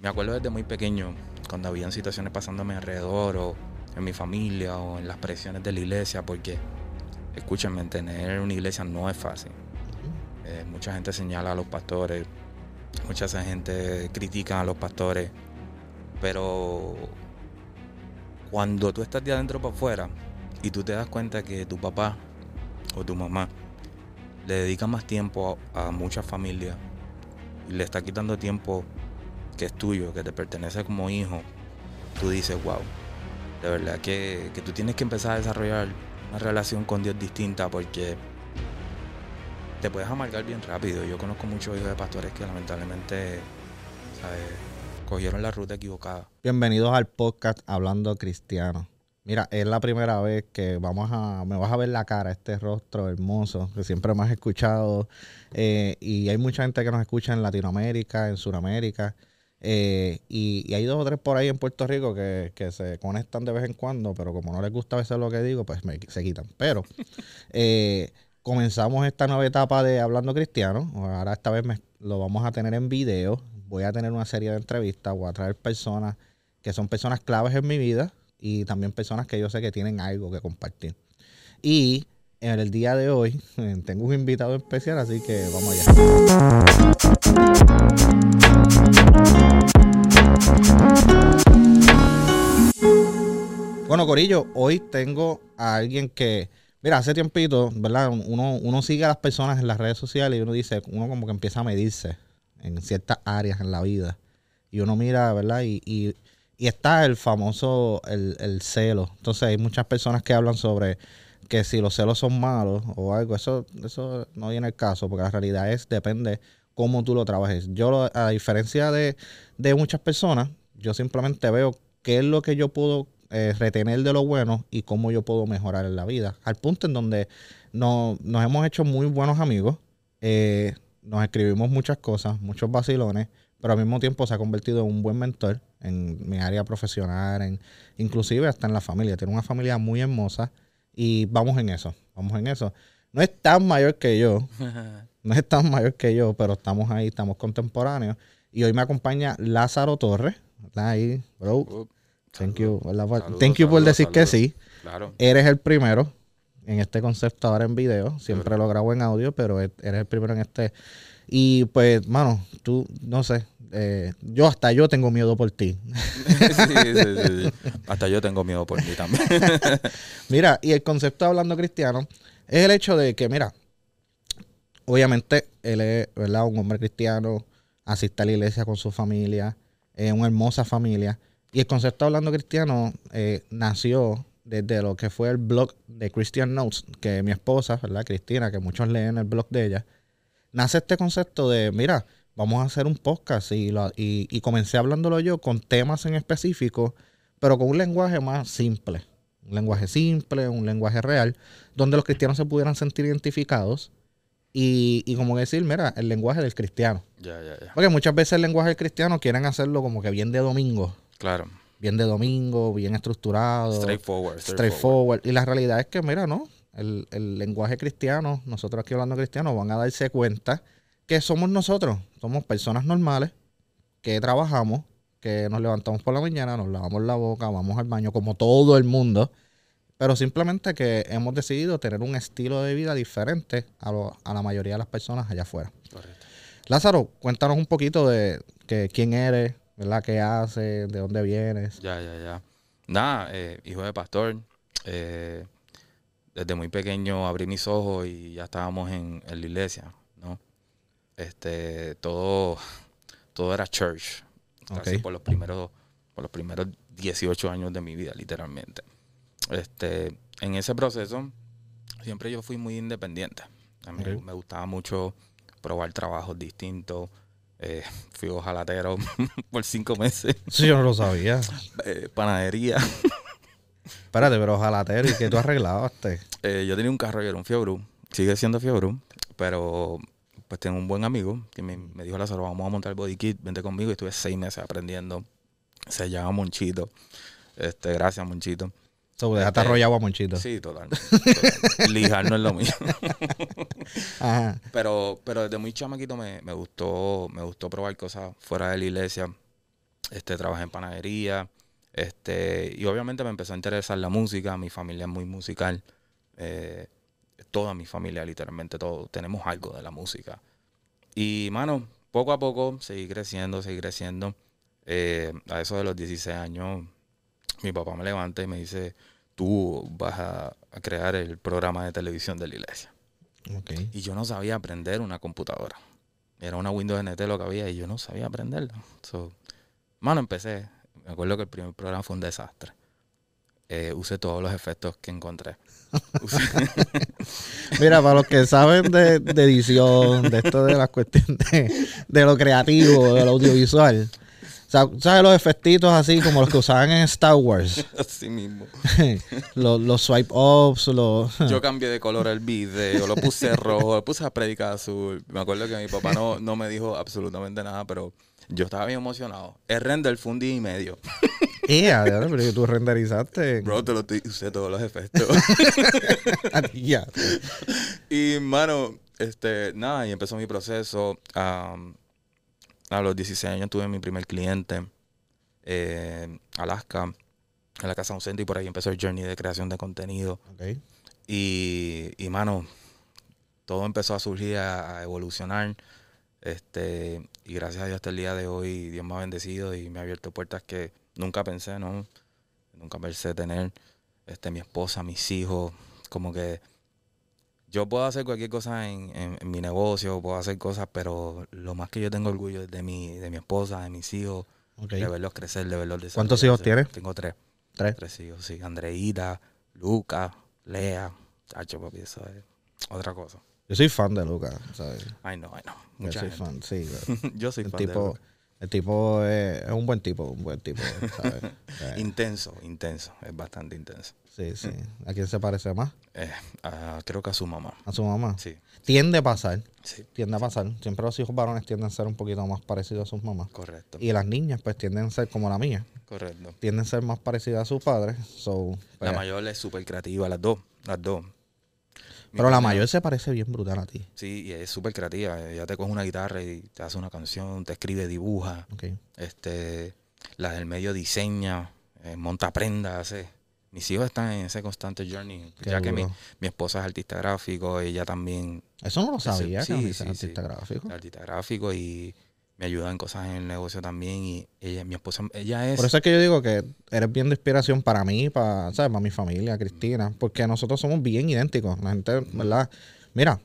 me acuerdo desde muy pequeño, cuando habían situaciones pasándome alrededor o en mi familia o en las presiones de la iglesia, porque, escúchenme, tener una iglesia no es fácil. Eh, mucha gente señala a los pastores, mucha gente critica a los pastores, pero cuando tú estás de adentro para afuera y tú te das cuenta que tu papá o tu mamá le dedica más tiempo a, a muchas familias y le está quitando tiempo que es tuyo, que te pertenece como hijo, tú dices, wow, de verdad que, que tú tienes que empezar a desarrollar una relación con Dios distinta porque te puedes amargar bien rápido. Yo conozco muchos hijos de pastores que lamentablemente ¿sabes? cogieron la ruta equivocada. Bienvenidos al podcast Hablando Cristiano. Mira, es la primera vez que vamos a, me vas a ver la cara, este rostro hermoso que siempre me has escuchado. Eh, y hay mucha gente que nos escucha en Latinoamérica, en Sudamérica. Eh, y, hay dos o tres por ahí en Puerto Rico que, se conectan de vez en cuando, pero como no les gusta a veces lo que digo, pues se quitan. Pero eh, comenzamos esta nueva etapa de Hablando Cristiano. Ahora esta vez lo vamos a tener en video. Voy a tener una serie de entrevistas. Voy a traer personas que son personas claves en mi vida y también personas que yo sé que tienen algo que compartir. Y en el día de hoy tengo un invitado especial, así que vamos allá. Bueno, Corillo, hoy tengo a alguien que, mira, hace tiempito, ¿verdad? Uno, uno sigue a las personas en las redes sociales y uno dice, uno como que empieza a medirse en ciertas áreas en la vida. Y uno mira, ¿verdad? Y, y, está el famoso, el, el, celo. Entonces hay muchas personas que hablan sobre que si los celos son malos o algo, eso, eso no viene el caso, porque la realidad es, depende cómo tú lo trabajes. Yo, a diferencia de, de muchas personas, yo simplemente veo qué es lo que yo puedo eh, retener de lo bueno y cómo yo puedo mejorar en la vida. Al punto en donde nos hemos hecho muy buenos amigos, eh, nos escribimos muchas cosas, muchos vacilones, pero al mismo tiempo se ha convertido en un buen mentor en mi área profesional, en, inclusive hasta en la familia. Tiene una familia muy hermosa y vamos en eso, vamos en eso. No es tan mayor que yo, no es tan mayor que yo, pero estamos ahí, estamos contemporáneos. Y hoy me acompaña Lázaro Torres, está ahí, bro. Thank you, Thank you por decir que sí. Claro. Eres el primero en este concepto ahora en video. Siempre lo grabo en audio, pero e-, eres el primero en este. Y pues, mano, tú, no sé. Eh, yo hasta yo tengo miedo por ti. sí, sí, sí, Hasta yo tengo miedo por ti también. mira, y el concepto de hablando cristiano es el hecho de que, mira, obviamente él es. Un hombre cristiano, asiste a la iglesia con su familia, es una hermosa familia. Y el concepto Hablando Cristiano eh, nació desde lo que fue el blog de Christian Notes, que mi esposa, ¿verdad? Cristina, que muchos leen el blog de ella, nace este concepto de, mira, vamos a hacer un podcast. Y, y, comencé hablándolo yo con temas en específico, pero con un lenguaje más simple, un lenguaje simple, un lenguaje real, donde los cristianos se pudieran sentir identificados y, y como decir, mira, el lenguaje del cristiano. Ya, ya, ya. Porque muchas veces el lenguaje del cristiano quieren hacerlo como que bien de domingo. Claro. Bien de domingo, bien estructurado. Straightforward. Straightforward. Y la realidad es que, mira, ¿no? El, lenguaje cristiano, nosotros aquí hablando cristiano, van a darse cuenta que somos nosotros. Somos personas normales que trabajamos, que nos levantamos por la mañana, nos lavamos la boca, vamos al baño como todo el mundo. Pero simplemente que hemos decidido tener un estilo de vida diferente a, a la mayoría de las personas allá afuera. Correcto. Lázaro, cuéntanos un poquito de que, quién eres, ¿verdad? ¿Qué haces? ¿De dónde vienes? Ya, ya, ya. Nada, eh, hijo de pastor. Eh, desde muy pequeño abrí mis ojos y ya estábamos en, la iglesia, ¿no? Este, todo, todo era church. Casi por los primeros, por los primeros 18 años de mi vida, literalmente. Este, en ese proceso, siempre yo fui muy independiente. A mí me gustaba mucho probar trabajos distintos, eh, fui ojalatero por cinco meses. Sí, yo no lo sabía. Eh, panadería. Espérate, pero ojalatero, ¿y qué tú arreglaste? Eh, yo tenía un carro y era un Fiobru. Sigue siendo Fiobru, pero pues tengo un buen amigo que me, me dijo, Lázaro, vamos a montar el body kit, vente conmigo. Y estuve seis meses aprendiendo. Se llama Monchito. Este, gracias, Monchito. So, dejaste este, arrollado a Monchito. Sí, total. Lijar no es lo mío. Pero, pero desde muy chamaquito me, me, gustó, me gustó probar cosas fuera de la iglesia. este, trabajé en panadería, este, y obviamente me empezó a interesar la música, mi familia es muy musical, eh, toda mi familia literalmente, todo, tenemos algo de la música. Y mano, poco a poco seguí creciendo, seguí creciendo. Eh, a eso de los 16 años, mi papá me levanta y me dice, tú vas a, a crear el programa de televisión de la iglesia. Y yo no sabía aprender una computadora. Era una Windows NT lo que había y yo no sabía aprenderla. So, mano, empecé. Me acuerdo que el primer programa fue un desastre. Eh, usé todos los efectos que encontré. Mira, para los que saben de, de edición, de esto de las cuestiones de, de lo creativo, de lo audiovisual. O sea, ¿sabes los efectitos así como los que usaban en Star Wars? Así mismo. los, los swipe ups, los... Yo cambié de color el video, lo puse rojo, lo puse a predicar azul. Me acuerdo que mi papá no, no me dijo absolutamente nada, pero yo estaba bien emocionado. El render fue un día y medio. ¡Ea! diablo, pero tú renderizaste. Bro, te lo usé todos los efectos. Ya. Y, mano, este, nada, y empezó mi proceso. Am, a los 16 años tuve mi primer cliente, eh, Alaska, en la Casa Docente, y por ahí empezó el journey de creación de contenido. Y, y mano, todo empezó a surgir, a, a evolucionar. Este, y gracias a Dios hasta el día de hoy, Dios me ha bendecido y me ha abierto puertas que nunca pensé, ¿no? Nunca pensé tener. Este, mi esposa, mis hijos, como que yo puedo hacer cualquier cosa en, en- en mi negocio, puedo hacer cosas, pero lo más que yo tengo orgullo es de mi, de mi esposa, de mis hijos, de verlos crecer, de verlos ¿Cuántos hijos tienes? Tengo tres. Tres. Tres hijos, sí. Andreita, Luca, Lea. Chacho, papi, eso es otra cosa. Yo soy fan de Lucas, ¿sabes? Ay, no, ay, no. Yo soy fan, sí. Yo soy El fan de tipo, Luca. El tipo es, es un buen tipo, un buen tipo, ¿sabes? Intenso, intenso. Es bastante intenso. sí, sí. ¿A quién se parece más? Eh, ah, creo que a su mamá. A su mamá. Sí, Tiende a pasar, sí, tiende a pasar. Siempre los hijos varones tienden a ser un poquito más parecidos a sus mamás. correcto. Y las niñas, pues, tienden a ser como la mía. Correcto. Tienden a ser más parecidas a sus padres. So, La pues, mayor es súper creativa, las dos. Las dos. Pero la mayor se parece bien brutal a ti. Sí, y es súper creativa. Ella te coge una guitarra y te hace una canción, te escribe, dibuja. Este, la del medio diseña, eh, monta prenda, hace. Mis hijos están en ese constante journey. Qué ya que mi, mi esposa es artista gráfico, ella también Eso no lo sabía, que sí, es artista sí. gráfico. artista gráfico y me ayuda en cosas en el negocio también. Y ella, mi esposa, ella es. Por eso es que yo digo que eres bien de inspiración para mí, para, ¿sabes? para mi familia, Cristina, porque nosotros somos bien idénticos. La gente, ¿verdad? Mira,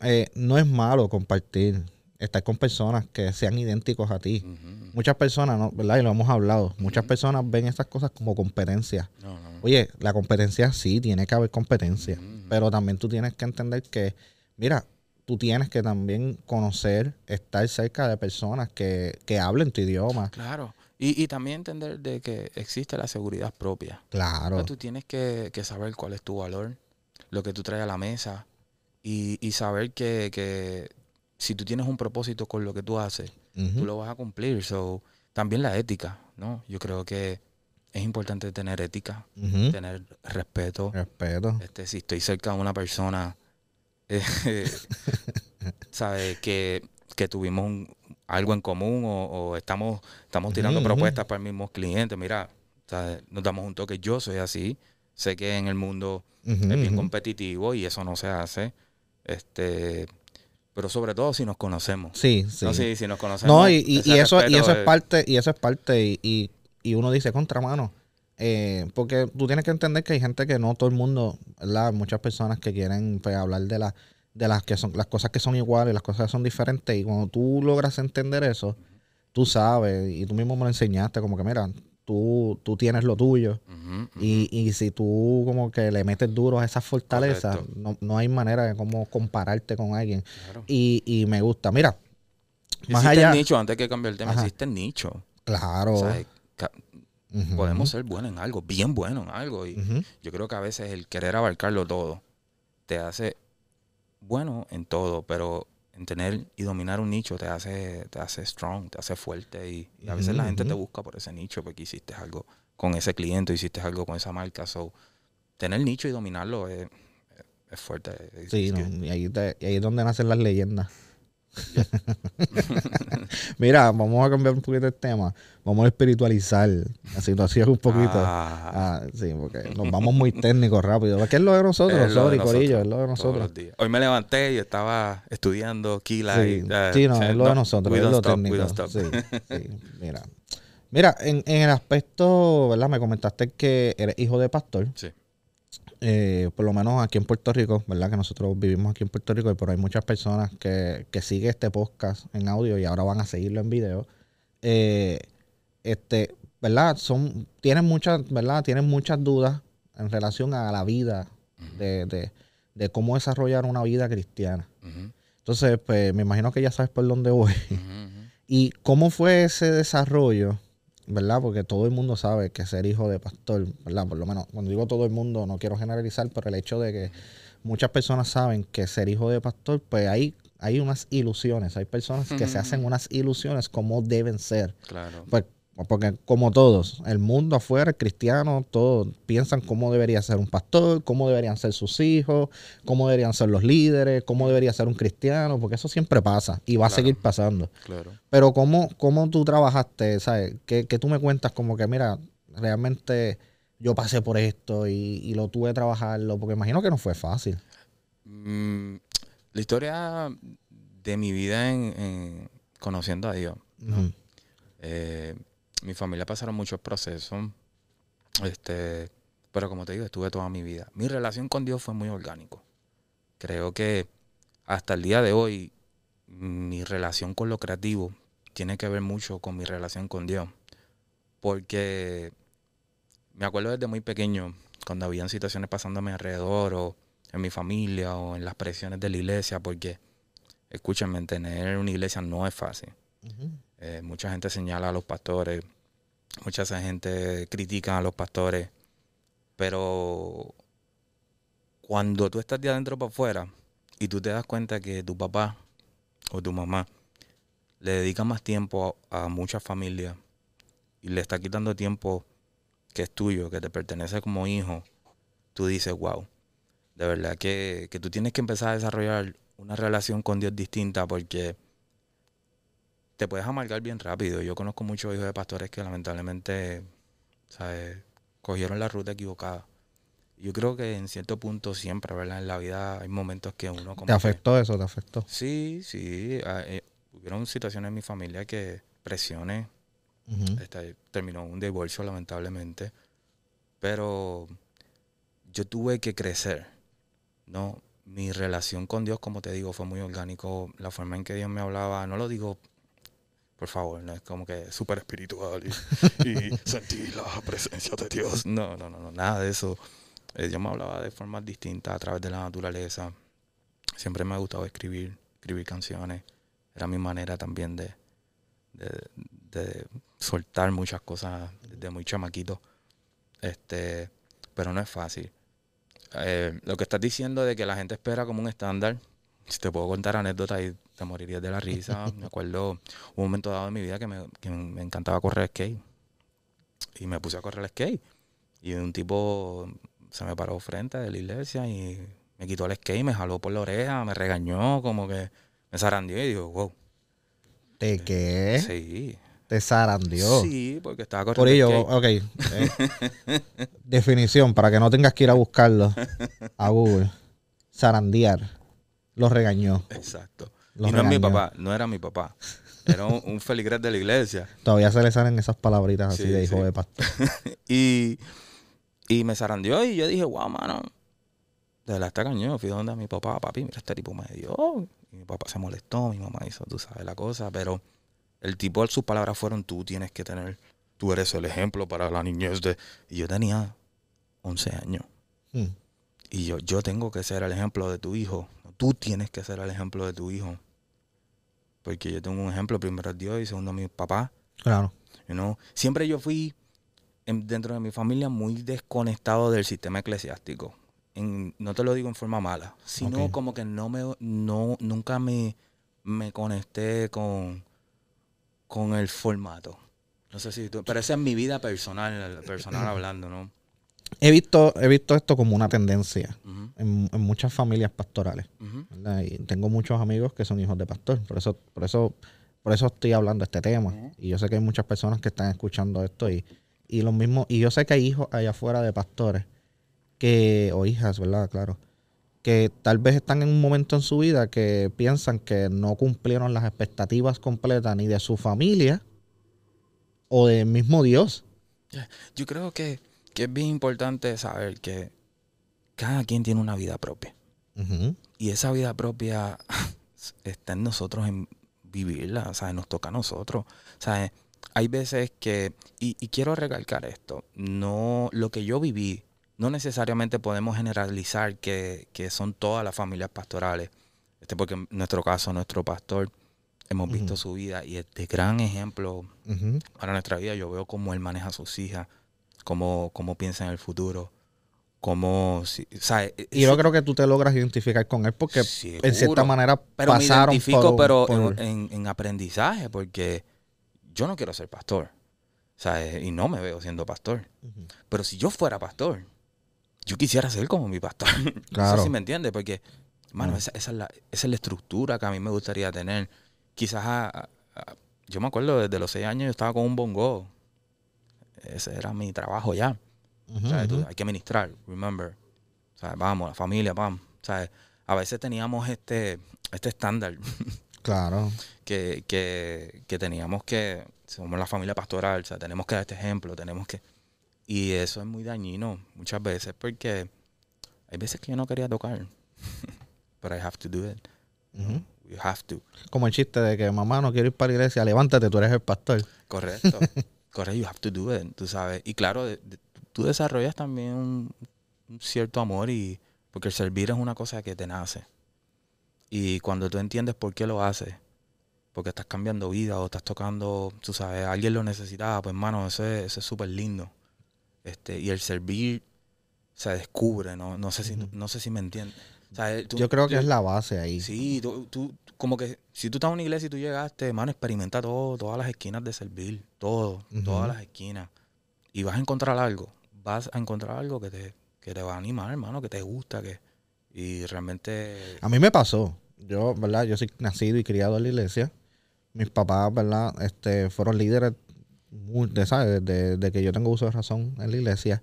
eh, no es malo compartir, estar con personas que sean idénticos a ti. Muchas personas, ¿no? ¿verdad? Y lo hemos hablado, muchas personas ven estas cosas como competencia. No, no. Oye, la competencia sí, tiene que haber competencia, pero también tú tienes que entender que, mira, tú tienes que también conocer, estar cerca de personas que, que hablen tu idioma. Claro. Y, y también entender de que existe la seguridad propia. Claro. Tú tienes que, que saber cuál es tu valor, lo que tú traes a la mesa y, y saber que, que si tú tienes un propósito con lo que tú haces, tú lo vas a cumplir. So, también la ética, ¿no? Yo creo que es importante tener ética, tener respeto. Respeto. Este, si estoy cerca de una persona, eh, ¿sabes? Que, que tuvimos un- algo en común o, o estamos, estamos tirando propuestas para el mismo cliente. Mira, ¿sabes? nos damos un toque. Yo soy así. Sé que en el mundo es bien competitivo y eso no se hace. Este, pero sobre todo si nos conocemos. Sí, sí. No, si, si nos conocemos. No, y, y- y eso, y eso es parte, y eso es parte, y, y, y uno dice contramano. Eh, porque tú tienes que entender que hay gente que no todo el mundo, ¿verdad? Muchas personas que quieren pues, hablar de las de las que son las cosas que son iguales, las cosas que son diferentes, y cuando tú logras entender eso, tú sabes, y tú mismo me lo enseñaste, como que mira, tú, tú tienes lo tuyo, y, y si tú como que le metes duro a esas fortalezas, no, no hay manera de cómo compararte con alguien. Claro. Y, y me gusta. Mira, más Existe allá. el nicho, antes que cambiar el tema, Ajá. existe el nicho. Claro. O sea, podemos ser buenos en algo, bien buenos en algo. Y yo creo que a veces el querer abarcarlo todo te hace bueno en todo, pero en tener y dominar un nicho te hace, te hace strong, te hace fuerte. Y, y a veces la gente te busca por ese nicho porque hiciste algo con ese cliente, hiciste algo con esa marca. So, tener nicho y dominarlo es, es fuerte. es- Sí, no, y, ahí te- y ahí es donde nacen las leyendas. Mira, vamos a cambiar un poquito el tema. Vamos a espiritualizar la situación un poquito. Ah, Ah, sí, porque nos vamos muy técnicos rápido. ¿Qué es lo de nosotros? es lo de Sorry, Corillo, es lo de nosotros. Hoy me levanté y estaba estudiando Kila. Sí, y, sí, no, es lo de nosotros, es lo stop, técnico. Sí, sí, mira. Mira, en, en el aspecto, ¿verdad? Me comentaste que eres hijo de pastor. Sí. Eh, por lo menos aquí en Puerto Rico, ¿verdad? Que nosotros vivimos aquí en Puerto Rico, pero hay muchas personas que, que siguen este podcast en audio y ahora van a seguirlo en video. Eh, este, ¿verdad? Son, tienen muchas, ¿verdad? Tienen muchas dudas en relación a la vida, de, de, de cómo desarrollar una vida cristiana. Entonces, pues me imagino que ya sabes por dónde voy. ¿Y cómo fue ese desarrollo? ¿Verdad? Porque todo el mundo sabe que ser hijo de pastor, ¿verdad? Por lo menos, cuando digo todo el mundo, no quiero generalizar, pero el hecho de que muchas personas saben que ser hijo de pastor, pues hay, hay unas ilusiones. Hay personas que se hacen unas ilusiones como deben ser. Claro. Pues, porque como todos, el mundo afuera, el cristiano, todos piensan cómo debería ser un pastor, cómo deberían ser sus hijos, cómo deberían ser los líderes, cómo debería ser un cristiano, porque eso siempre pasa y va a seguir pasando. Claro. Pero ¿cómo, cómo tú trabajaste? ¿Sabes? Que, que tú me cuentas como que, mira, realmente yo pasé por esto y, y lo tuve que trabajarlo, porque imagino que no fue fácil. Mm, la historia de mi vida en, en conociendo a Dios. Eh, mi familia pasaron muchos procesos. Este, pero como te digo, estuve toda mi vida. Mi relación con Dios fue muy orgánico. Creo que hasta el día de hoy mi relación con lo creativo tiene que ver mucho con mi relación con Dios. Porque me acuerdo desde muy pequeño, cuando habían situaciones pasándome alrededor o en mi familia o en las presiones de la iglesia, porque escúchenme, tener una iglesia no es fácil. Eh, mucha gente señala a los pastores, mucha gente critica a los pastores, pero cuando tú estás de adentro para afuera y tú te das cuenta que tu papá o tu mamá le dedica más tiempo a, a muchas familias y le está quitando tiempo que es tuyo, que te pertenece como hijo, tú dices, wow, de verdad que, que tú tienes que empezar a desarrollar una relación con Dios distinta porque te puedes amargar bien rápido. Yo conozco muchos hijos de pastores que lamentablemente ¿sabes? cogieron la ruta equivocada. Yo creo que en cierto punto siempre, ¿verdad? En la vida hay momentos que uno como ¿Te que- afectó eso? ¿Te afectó? Sí, sí. ah, eh, hubieron situaciones en mi familia que presiones, Ujú. este, terminó un divorcio lamentablemente, pero yo tuve que crecer, ¿no? Mi relación con Dios, como te digo, fue muy orgánico. La forma en que Dios me hablaba, no lo digo, por favor, no es como que súper espiritual y, y sentir la presencia de Dios. No, no, no, no, nada de eso. Eh, Dios me hablaba de formas distintas a través de la naturaleza. Siempre me ha gustado escribir, escribir canciones. Era mi manera también de, de, de soltar muchas cosas desde muy chamaquito. Este, pero no es fácil. Eh, lo que estás diciendo de que la gente espera como un estándar, si te puedo contar anécdotas y te morirías de la risa. me acuerdo un momento dado en mi vida que me, que me encantaba correr skate. Y me puse a correr skate. Y un tipo se me paró frente de la iglesia y me quitó el skate, me jaló por la oreja, me regañó, como que me zarandió y digo, wow. ¿De qué? Sí. Te zarandió. Sí, porque estaba Por corriendo ello, skate. ok. eh, definición, para que no tengas que ir a buscarlo a Google. Zarandear. Lo regañó. Exacto. Lo y no es mi papá, no era mi papá. Era un, un feligrés de la iglesia. Todavía se le salen esas palabritas así Sí, de hijo sí. de pastor. Y, y me zarandeó y yo dije, wow, mano, de verdad está cañón. Fui donde mi papá, papi, mira, este tipo me dio. Y mi papá se molestó, mi mamá hizo, tú sabes la cosa, pero el tipo, sus palabras fueron, tú tienes que tener, tú eres el ejemplo para la niñez de... Y yo tenía 11 años. Mm. Y yo, yo tengo que ser el ejemplo de tu hijo. Tú tienes que ser el ejemplo de tu hijo. Porque yo tengo un ejemplo, primero es Dios y segundo mi papá. Claro. You know? Siempre yo fui, en- dentro de mi familia, muy desconectado del sistema eclesiástico. En- no te lo digo en forma mala, sino como que no me, no, nunca me, me conecté con, con el formato. No sé si tú, pero esa es mi vida personal, personal hablando, ¿no? He visto, he visto esto como una tendencia en, en muchas familias pastorales. Y tengo muchos amigos que son hijos de pastor. Por eso, por eso, por eso estoy hablando de este tema. Y yo sé que hay muchas personas que están escuchando esto y, y lo mismo, y yo sé que hay hijos allá afuera de pastores que, o hijas, ¿verdad? Claro. Que tal vez están en un momento en su vida que piensan que no cumplieron las expectativas completas ni de su familia o del mismo Dios. Yo creo que, que es bien importante saber que cada quien tiene una vida propia. Y esa vida propia está en nosotros en vivirla, o sea, nos toca a nosotros. O sea, hay veces que, y, y quiero recalcar esto, no, lo que yo viví, no necesariamente podemos generalizar que, que son todas las familias pastorales. Este, porque en nuestro caso, nuestro pastor, hemos visto su vida y es de gran ejemplo para nuestra vida. Yo veo cómo él maneja a sus hijas, cómo, cómo piensa en el futuro, cómo... si- o sea, e- Y yo creo que tú te logras identificar con él porque en cierta Seguro. manera Pero me pasaron identifico, por pero por- en, en- en aprendizaje, porque yo no quiero ser pastor. O sea, eh, y no me veo siendo pastor. Pero si yo fuera pastor, yo quisiera ser como mi pastor. No Claro. sé si me entiendes, porque, mano, Mm. esa, esa es la, esa es la estructura que a mí me gustaría tener. Quizás, a- yo me acuerdo desde los seis años yo estaba con un bongo. Ese era mi trabajo ya. Tú- hay que ministrar, remember. Vamos, la familia, sea, a veces teníamos este, este estándar Claro. que, que, que teníamos que, somos la familia pastoral, o sea, tenemos que dar este ejemplo, tenemos que... Y eso es muy dañino muchas veces porque hay veces que yo no quería tocar. But I have to do it. You have to. Como el chiste de que mamá no quiero ir para la iglesia, levántate, tú eres el pastor. Correcto. Correcto, you have to do it, tú sabes. Y claro, de- de- tú desarrollas también un, un cierto amor y porque el servir es una cosa que te nace. Y cuando tú entiendes por qué lo haces, porque estás cambiando vida o estás tocando, tú sabes, alguien lo necesitaba, pues hermano, eso es súper lindo. Este, y el servir se descubre, ¿no? No sé si, Ujú. no sé si me entiendes. O sea, tú- Yo creo que tú- es la base ahí. Sí, tú, tú- como que si tú estás en una iglesia y tú llegaste, hermano, experimenta todo, todas las esquinas de servir, todo, todas las esquinas. Y vas a encontrar algo, vas a encontrar algo que te, que te va a animar, hermano, que te gusta, que y realmente... A mí me pasó. Yo, ¿verdad? Yo soy nacido y criado en la iglesia. Mis papás, ¿verdad? Este, fueron líderes muy- de, ¿sabes? De, de que yo tengo uso de razón en la iglesia.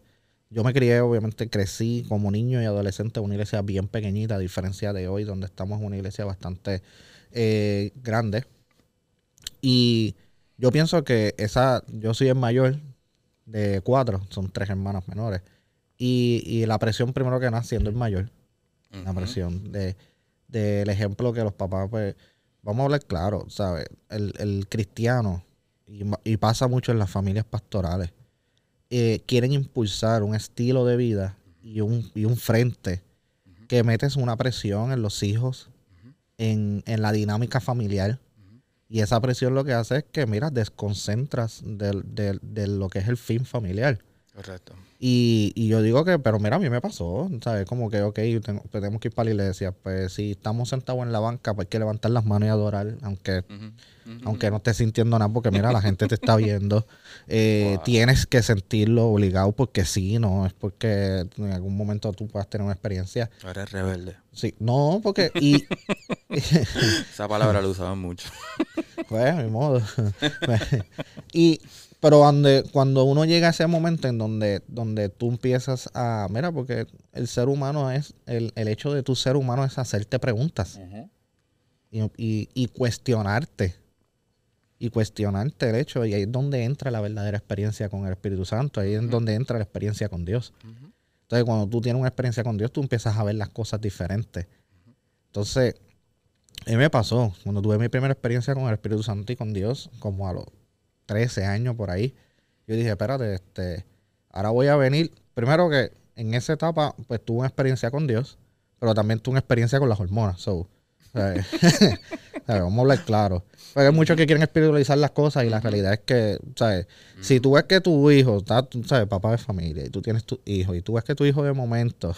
Yo me crié, obviamente, crecí como niño y adolescente en una iglesia bien pequeñita, a diferencia de hoy, donde estamos en una iglesia bastante eh, grande. Y yo pienso que esa, yo soy el mayor de cuatro, son tres hermanos menores. Y, y la presión primero que nada, siendo el mayor, la Ujú. presión de del ejemplo que los papás, pues, vamos a hablar claro, ¿sabes? El, el cristiano, y pasa mucho en las familias pastorales, eh, quieren impulsar un estilo de vida y un, y un frente que metes una presión en los hijos, en, en la dinámica familiar. Y esa presión lo que hace es que, mira, desconcentras del- del- de lo que es el fin familiar. Correcto. Y, y yo digo que, pero mira, a mí me pasó, ¿sabes? Como que, ok, tengo- tenemos que ir para la iglesia. Pues si estamos sentados en la banca, pues hay que levantar las manos y adorar, aunque, aunque no estés sintiendo nada, porque mira, la gente te está viendo. Eh, Wow. Tienes que sentirlo obligado porque sí, no es porque en algún momento tú puedas tener una experiencia. Eres rebelde. Sí, no, porque, y, Esa palabra la usaban mucho. Pues, mi modo. y, pero donde, cuando uno llega a ese momento en donde, donde tú empiezas a, mira, porque el ser humano es, el, el hecho de tu ser humano es hacerte preguntas y, y- y cuestionarte. Y cuestionarte el hecho, y ahí es donde entra la verdadera experiencia con el Espíritu Santo, ahí es donde entra la experiencia con Dios. Entonces, cuando tú tienes una experiencia con Dios, tú empiezas a ver las cosas diferentes. Entonces, a mí me pasó, cuando tuve mi primera experiencia con el Espíritu Santo y con Dios, como a los 13 años por ahí, yo dije, espérate, este, ahora voy a venir. Primero que en esa etapa, pues tuve una experiencia con Dios, pero también tuve una experiencia con las hormonas. So, ¿sabes? ¿sabes? Vamos a hablar claro. Porque hay muchos que quieren espiritualizar las cosas y la realidad es que, ¿sabes? Si tú ves que tu hijo, sabes, papá de familia, y tú tienes tu hijo, y tú ves que tu hijo de momento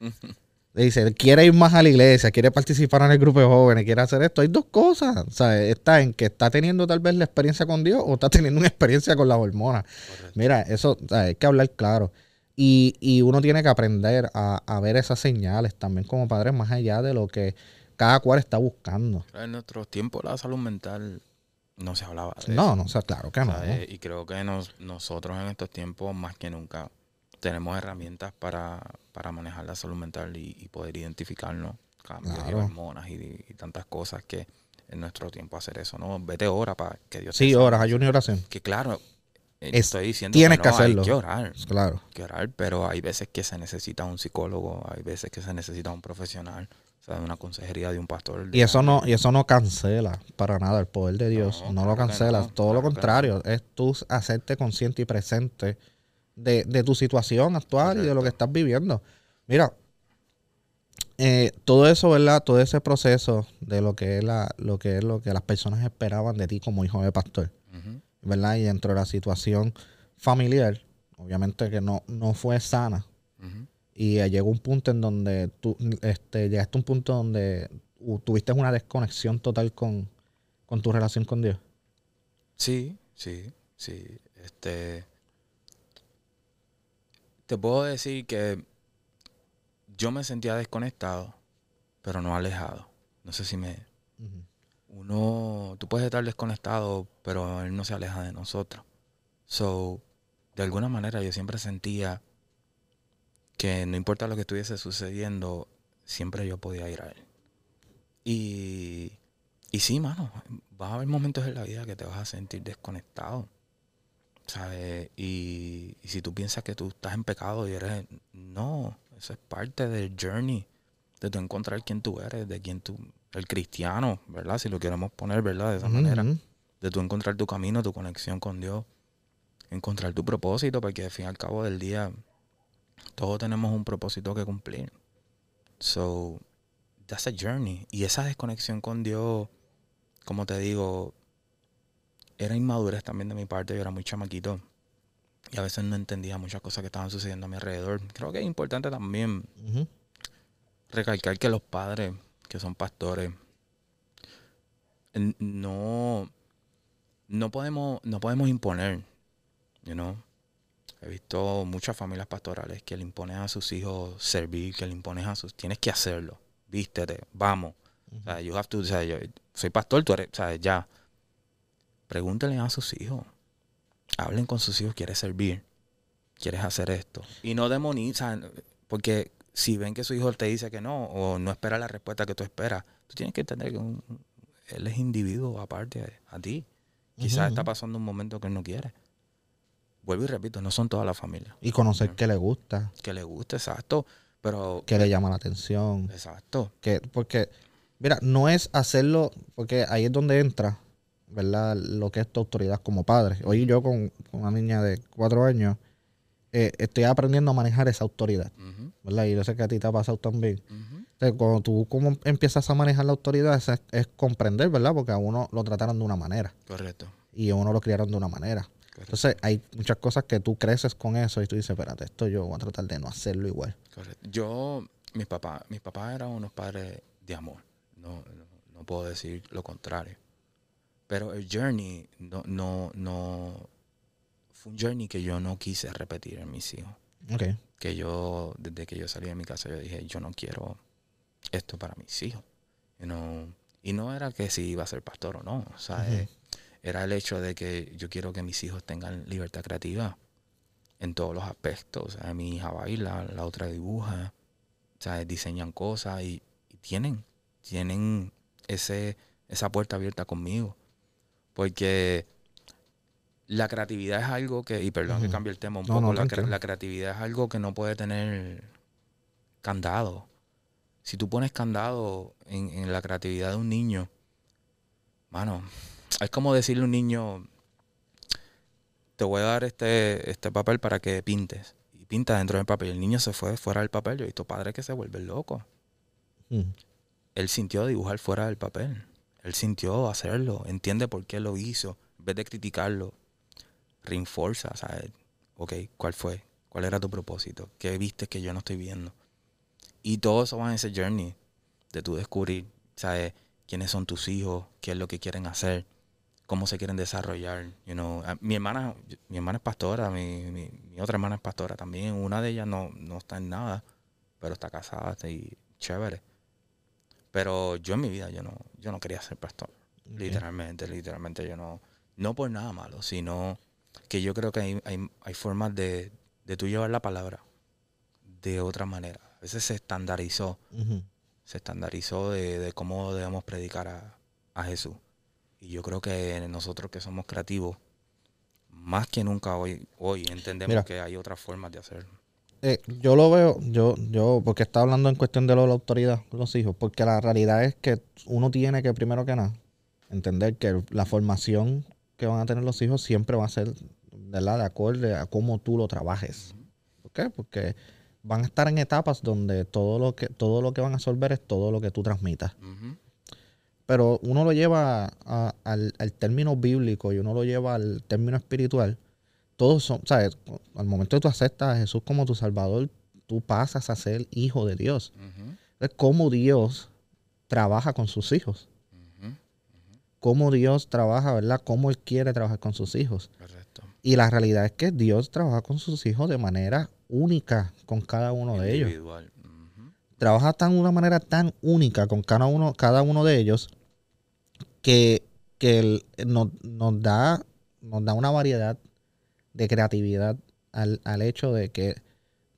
dice, quiere ir más a la iglesia, quiere participar en el grupo de jóvenes, quiere hacer esto, hay dos cosas, ¿sabes? Está en que está teniendo tal vez la experiencia con Dios o está teniendo una experiencia con las hormonas. Correcto. Mira, eso, ¿sabes? hay que hablar claro. Y, y uno tiene que aprender a, a ver esas señales también como padres, más allá de lo que cada cual está buscando. En nuestros tiempos la salud mental no se hablaba de No, eso, no, o sea, claro que no. ¿sabes? Y creo que nos- nosotros en estos tiempos, más que nunca, tenemos herramientas para, para manejar la salud mental y, y poder identificarnos cambios y Claro. hormonas y, y tantas cosas que en nuestro tiempo hacer eso, ¿no? Vete ahora para que Dios te Sí, horas, ayuno y oración. Que claro, eh, Es- estoy diciendo tienes que, que no, hacerlo. Hay que orar, Claro. hay que orar, pero hay veces que se necesita un psicólogo, hay veces que se necesita un profesional, o sea, una consejería de un pastor. de Y eso no, y eso no cancela para nada el poder de Dios. No, No, claro lo que cancela. no, Todo lo claro que contrario. Es tú hacerte consciente y presente de, de tu situación actual y de lo que estás viviendo. Mira, eh, todo eso, ¿verdad? Todo ese proceso de lo que es la, lo que es lo que las personas esperaban de ti como hijo de pastor. ¿verdad? Y dentro de la situación familiar, obviamente que no, no fue sana. Y eh, llegó un punto en donde tú este, llegaste a un punto donde tuviste una desconexión total con, con tu relación con Dios. Sí, sí, sí. Este. Te puedo decir que yo me sentía desconectado, pero no alejado. No sé si me. Uno. Tú puedes estar desconectado, pero él no se aleja de nosotros. So, de alguna manera yo siempre sentía que no importa lo que estuviese sucediendo, siempre yo podía ir a él. Y, y sí, mano, vas a haber momentos en la vida que te vas a sentir desconectado. ¿Sabes? Y, y si tú piensas que tú estás en pecado y eres... No, eso es parte del journey. De tú encontrar quién tú eres, de quién tú... El cristiano, ¿verdad? Si lo queremos poner, ¿verdad? De esa manera de tú encontrar tu camino, tu conexión con Dios, encontrar tu propósito, porque al fin y al cabo del día todos tenemos un propósito que cumplir. So, that's a journey. Y esa desconexión con Dios, como te digo, era inmadurez también de mi parte, yo era muy chamaquito. Y a veces no entendía muchas cosas que estaban sucediendo a mi alrededor. Creo que es importante también recalcar que los padres que son pastores no no podemos no podemos imponer you know he visto muchas familias pastorales que le imponen a sus hijos servir que le imponen a sus tienes que hacerlo vístete vamos o sea, you have to o sea, yo soy pastor tú eres o sea, ya pregúntenle a sus hijos hablen con sus hijos quieres servir quieres hacer esto y no demonizan porque si ven que su hijo te dice que no o no espera la respuesta que tú esperas, tú tienes que entender que un- él es individuo aparte a, a ti. Quizás está pasando un momento que él no quiere. Vuelvo y repito, no son toda la familia. Y conocer Ujú. qué le gusta, Que le guste, exacto. Pero, qué le llama la atención. exacto. que porque mira no es hacerlo porque ahí es donde entra verdad lo que es tu autoridad como padre hoy yo con, con una niña de cuatro años eh, estoy aprendiendo a manejar esa autoridad verdad y yo sé que a ti te ha pasado también. Entonces, cuando tú como empiezas a manejar la autoridad es, es comprender verdad porque a uno lo trataron de una manera Correcto. y a uno lo criaron de una manera correcto, entonces hay muchas cosas que tú creces con eso y tú dices espérate esto yo voy a tratar de no hacerlo igual correcto. Yo, mis papás, mis papás eran unos padres de amor. No, no, no puedo decir lo contrario. Pero el journey no, no, no fue un journey que yo no quise repetir en mis hijos. Ok. que yo, desde que yo salí de mi casa, yo dije, yo no quiero esto para mis hijos. You know, y no era que si iba a ser pastor o no, o sea, eh, era el hecho de que yo quiero que mis hijos tengan libertad creativa en todos los aspectos. O sea, mi hija baila, la otra dibuja, o sea, diseñan cosas y, y tienen, tienen ese, esa puerta abierta conmigo. Porque la creatividad es algo que, y perdón que cambie el tema un No, poco, no, la, cre- tranquilo. la creatividad es algo que no puede tener candado. Si tú pones candado en, en la creatividad de un niño, mano, es como decirle a un niño, te voy a dar este, este papel para que pintes. Y pinta dentro del papel. Y el niño se fue fuera del papel. Yo he visto padres que se vuelven locos. Mm. Él sintió dibujar fuera del papel. Él sintió hacerlo. Entiende por qué lo hizo. En vez de criticarlo, reinforza, ¿sabes? Ok, ¿cuál fue? ¿Cuál era tu propósito? ¿Qué viste que yo no estoy viendo? Y todo eso va en ese journey de tú descubrir, ¿sabes? Quiénes son tus hijos, qué es lo que quieren hacer, cómo se quieren desarrollar. You know. Mi hermana, mi hermana es pastora, mi, mi, mi otra hermana es pastora también. Una de ellas no, no está en nada, pero está casada y chévere. Pero yo en mi vida yo no, yo no quería ser pastor. Literalmente, literalmente yo no, no por nada malo, sino que yo creo que hay, hay, hay formas de, de tú llevar la palabra de otra manera. A veces se estandarizó, se estandarizó de, de cómo debemos predicar a, a Jesús. Y yo creo que nosotros que somos creativos, más que nunca hoy, hoy entendemos Mira. que hay otras formas de hacerlo. Eh, yo lo veo, yo, yo, porque está hablando en cuestión de lo la autoridad con los hijos, porque la realidad es que uno tiene que, primero que nada, entender que la formación que van a tener los hijos siempre va a ser, ¿verdad?, de acuerdo a cómo tú lo trabajes. ¿Por qué? Porque van a estar en etapas donde todo lo que, todo lo que van a absorber es todo lo que tú transmitas. Pero uno lo lleva a- al, al término bíblico y uno lo lleva al término espiritual. Todos son, ¿sabes? Al momento que tú aceptas a Jesús como tu Salvador, tú pasas a ser hijo de Dios. Es cómo Dios trabaja con sus hijos. Cómo Dios trabaja, ¿verdad? Cómo Él quiere trabajar con sus hijos. Correcto. Y la realidad es que Dios trabaja con sus hijos de manera única con cada uno de ellos. Trabaja tan de una manera tan única con cada uno, cada uno de ellos que, que el- nos, nos da, nos da una variedad de creatividad al, al hecho de que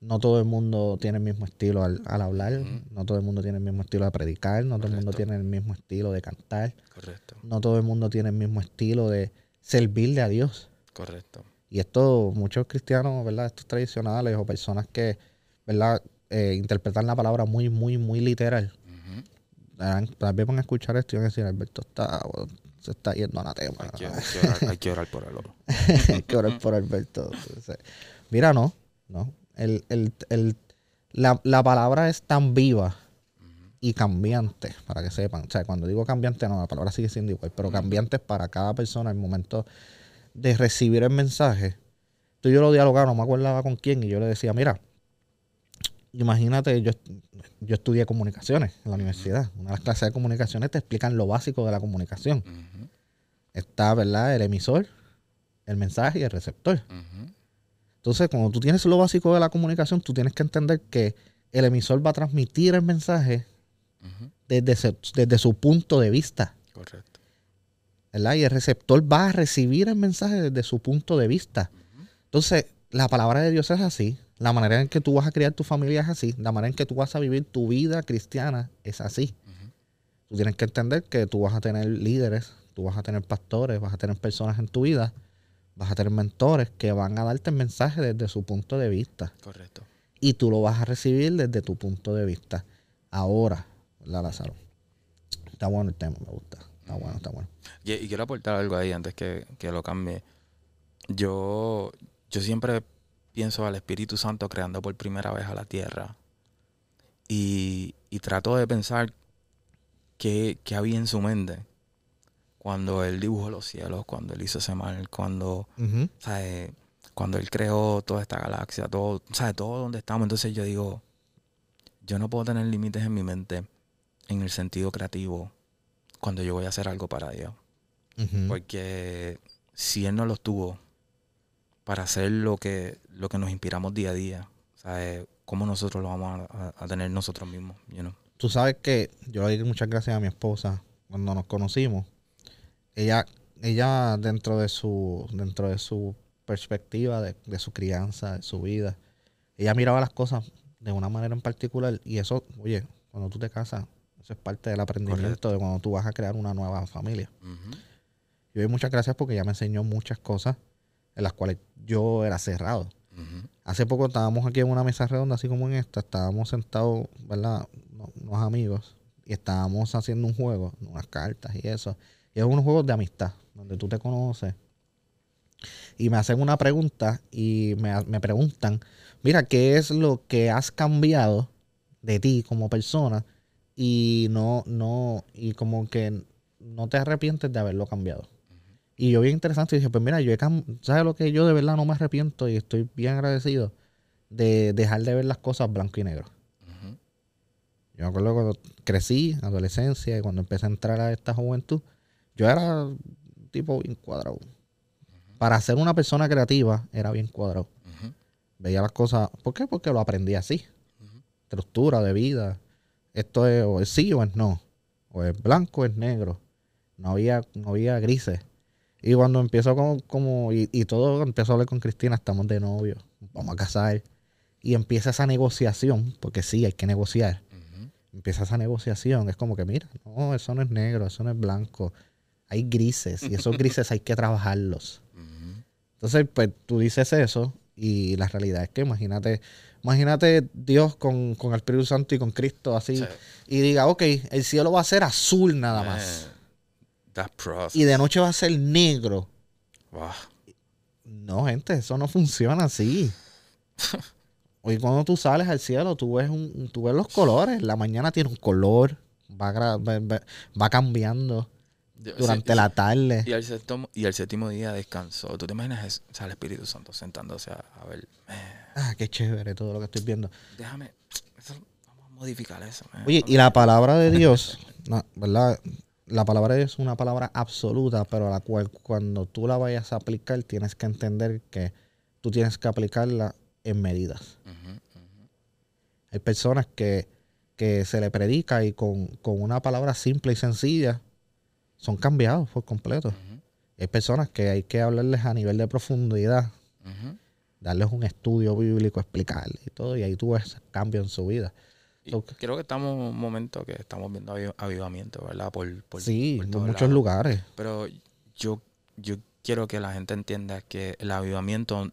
no todo el mundo tiene el mismo estilo al, al hablar, no todo el mundo tiene el mismo estilo de predicar, no todo el mundo tiene el mismo estilo de cantar, Correcto. no todo el mundo tiene el mismo estilo de servirle a Dios. Correcto. Y esto, muchos cristianos, ¿verdad? Estos tradicionales o personas que, ¿verdad? Eh, interpretan la palabra muy, muy, muy literal. Tal vez van a escuchar esto y van a decir, Alberto está, se está yendo a la tema. Hay, que, hay que orar, hay que orar por el oro. Hay que orar por Alberto. Mira, no, no. El, el, el- la, la palabra es tan viva y cambiante, para que sepan. O sea, cuando digo cambiante, no, la palabra sigue siendo igual, pero cambiante es para cada persona el momento de recibir el mensaje. Tú y yo lo dialogaba, no me acordaba con quién, y yo le decía, mira, imagínate, yo, yo estudié comunicaciones en la universidad. Una de las clases de comunicaciones te explican lo básico de la comunicación. Está, ¿verdad? El emisor, el mensaje y el receptor. Entonces, cuando tú tienes lo básico de la comunicación, tú tienes que entender que el emisor va a transmitir el mensaje desde, se- desde su punto de vista. Correcto. ¿verdad? Y el receptor va a recibir el mensaje desde su punto de vista. Entonces, la palabra de Dios es así. La manera en que tú vas a criar tu familia es así. La manera en que tú vas a vivir tu vida cristiana es así. Tú tienes que entender que tú vas a tener líderes, tú vas a tener pastores, vas a tener personas en tu vida, vas a tener mentores que van a darte el mensaje desde su punto de vista. Correcto. Y tú lo vas a recibir desde tu punto de vista. Ahora, ¿verdad, Lázaro? Está bueno el tema, me gusta. Está bueno, está bueno. Y, y quiero aportar algo ahí antes que, que lo cambie. Yo, yo siempre pienso al Espíritu Santo creando por primera vez a la tierra. Y, y trato de pensar qué, qué había en su mente cuando él dibujó los cielos, cuando él hizo ese mar, cuando. ¿sabes? cuando él creó toda esta galaxia, todo, ¿sabes? todo donde estamos. Entonces yo digo, yo no puedo tener límites en mi mente en el sentido creativo cuando yo voy a hacer algo para Dios. Porque si Él no los tuvo para hacer lo que, lo que nos inspiramos día a día, ¿sabes? ¿Cómo nosotros lo vamos a, a- a tener nosotros mismos? You know? Tú sabes que yo le di muchas gracias a mi esposa cuando nos conocimos. Ella, ella dentro de su, dentro de su perspectiva, de, de su crianza, de su vida, ella miraba las cosas de una manera en particular. Y eso, oye, cuando tú te casas, eso es parte del aprendimiento Correcto. de cuando tú vas a crear una nueva familia. Ujú. Yo doy muchas gracias porque ella me enseñó muchas cosas en las cuales yo era cerrado. Hace poco estábamos aquí en una mesa redonda, así como en esta, estábamos sentados, ¿verdad? No- Unos amigos, y estábamos haciendo un juego, unas cartas y eso. Y es unos juegos de amistad, donde tú te conoces. Y me hacen una pregunta y me, me preguntan, mira, ¿qué es lo que has cambiado de ti como persona? Y no, no, y como que no te arrepientes de haberlo cambiado. Y yo bien interesante, dije, pues mira, yo he ¿sabes lo que yo de verdad no me arrepiento y estoy bien agradecido de dejar de ver las cosas blanco y negro? Yo me acuerdo cuando crecí, adolescencia, y cuando empecé a entrar a esta juventud, yo era un tipo bien cuadrado. Para ser una persona creativa, era bien cuadrado. Veía las cosas. ¿Por qué? Porque lo aprendí así. Estructura de vida. Esto es o es sí o es no. O es blanco o es negro. No había, no había grises. Y cuando empiezo como, como y, y todo empiezo a hablar con Cristina, estamos de novio, vamos a casar. Y empieza esa negociación, porque sí, hay que negociar. Empieza esa negociación. Es como que, mira, no, eso no es negro, eso no es blanco. Hay grises y esos grises hay que trabajarlos. Entonces, pues tú dices eso y la realidad es que imagínate, imagínate Dios con, con el Espíritu Santo y con Cristo así Sí. y diga, ok, el cielo va a ser azul nada más that process. Y de noche va a ser negro. Wow. No, gente, eso no funciona así. Hoy cuando tú sales al cielo, tú ves, un, tú ves los colores. La mañana tiene un color, va, va, cambiando durante Sí, la tarde. Y el, séptimo, y el séptimo día descansó. ¿Tú te imaginas eso? O sea, el Espíritu Santo sentándose a, a ver, man, Ah, qué chévere todo lo que estoy viendo. déjame, eso- vamos a modificar eso. man. Oye, y la palabra de Dios, no, ¿verdad? La palabra de Dios es una palabra absoluta, pero la cual cuando tú la vayas a aplicar tienes que entender que tú tienes que aplicarla en medidas. Hay personas que, que se le predica y con, con una palabra simple y sencilla son cambiados por completo. Hay personas que hay que hablarles a nivel de profundidad, darles un estudio bíblico, explicarles y todo, y ahí tú ves cambio en su vida. Y creo que estamos en un momento que estamos viendo avi- avivamiento, ¿verdad? Por, por, sí, por muchos lados. lugares. Pero yo, yo quiero que la gente entienda que el avivamiento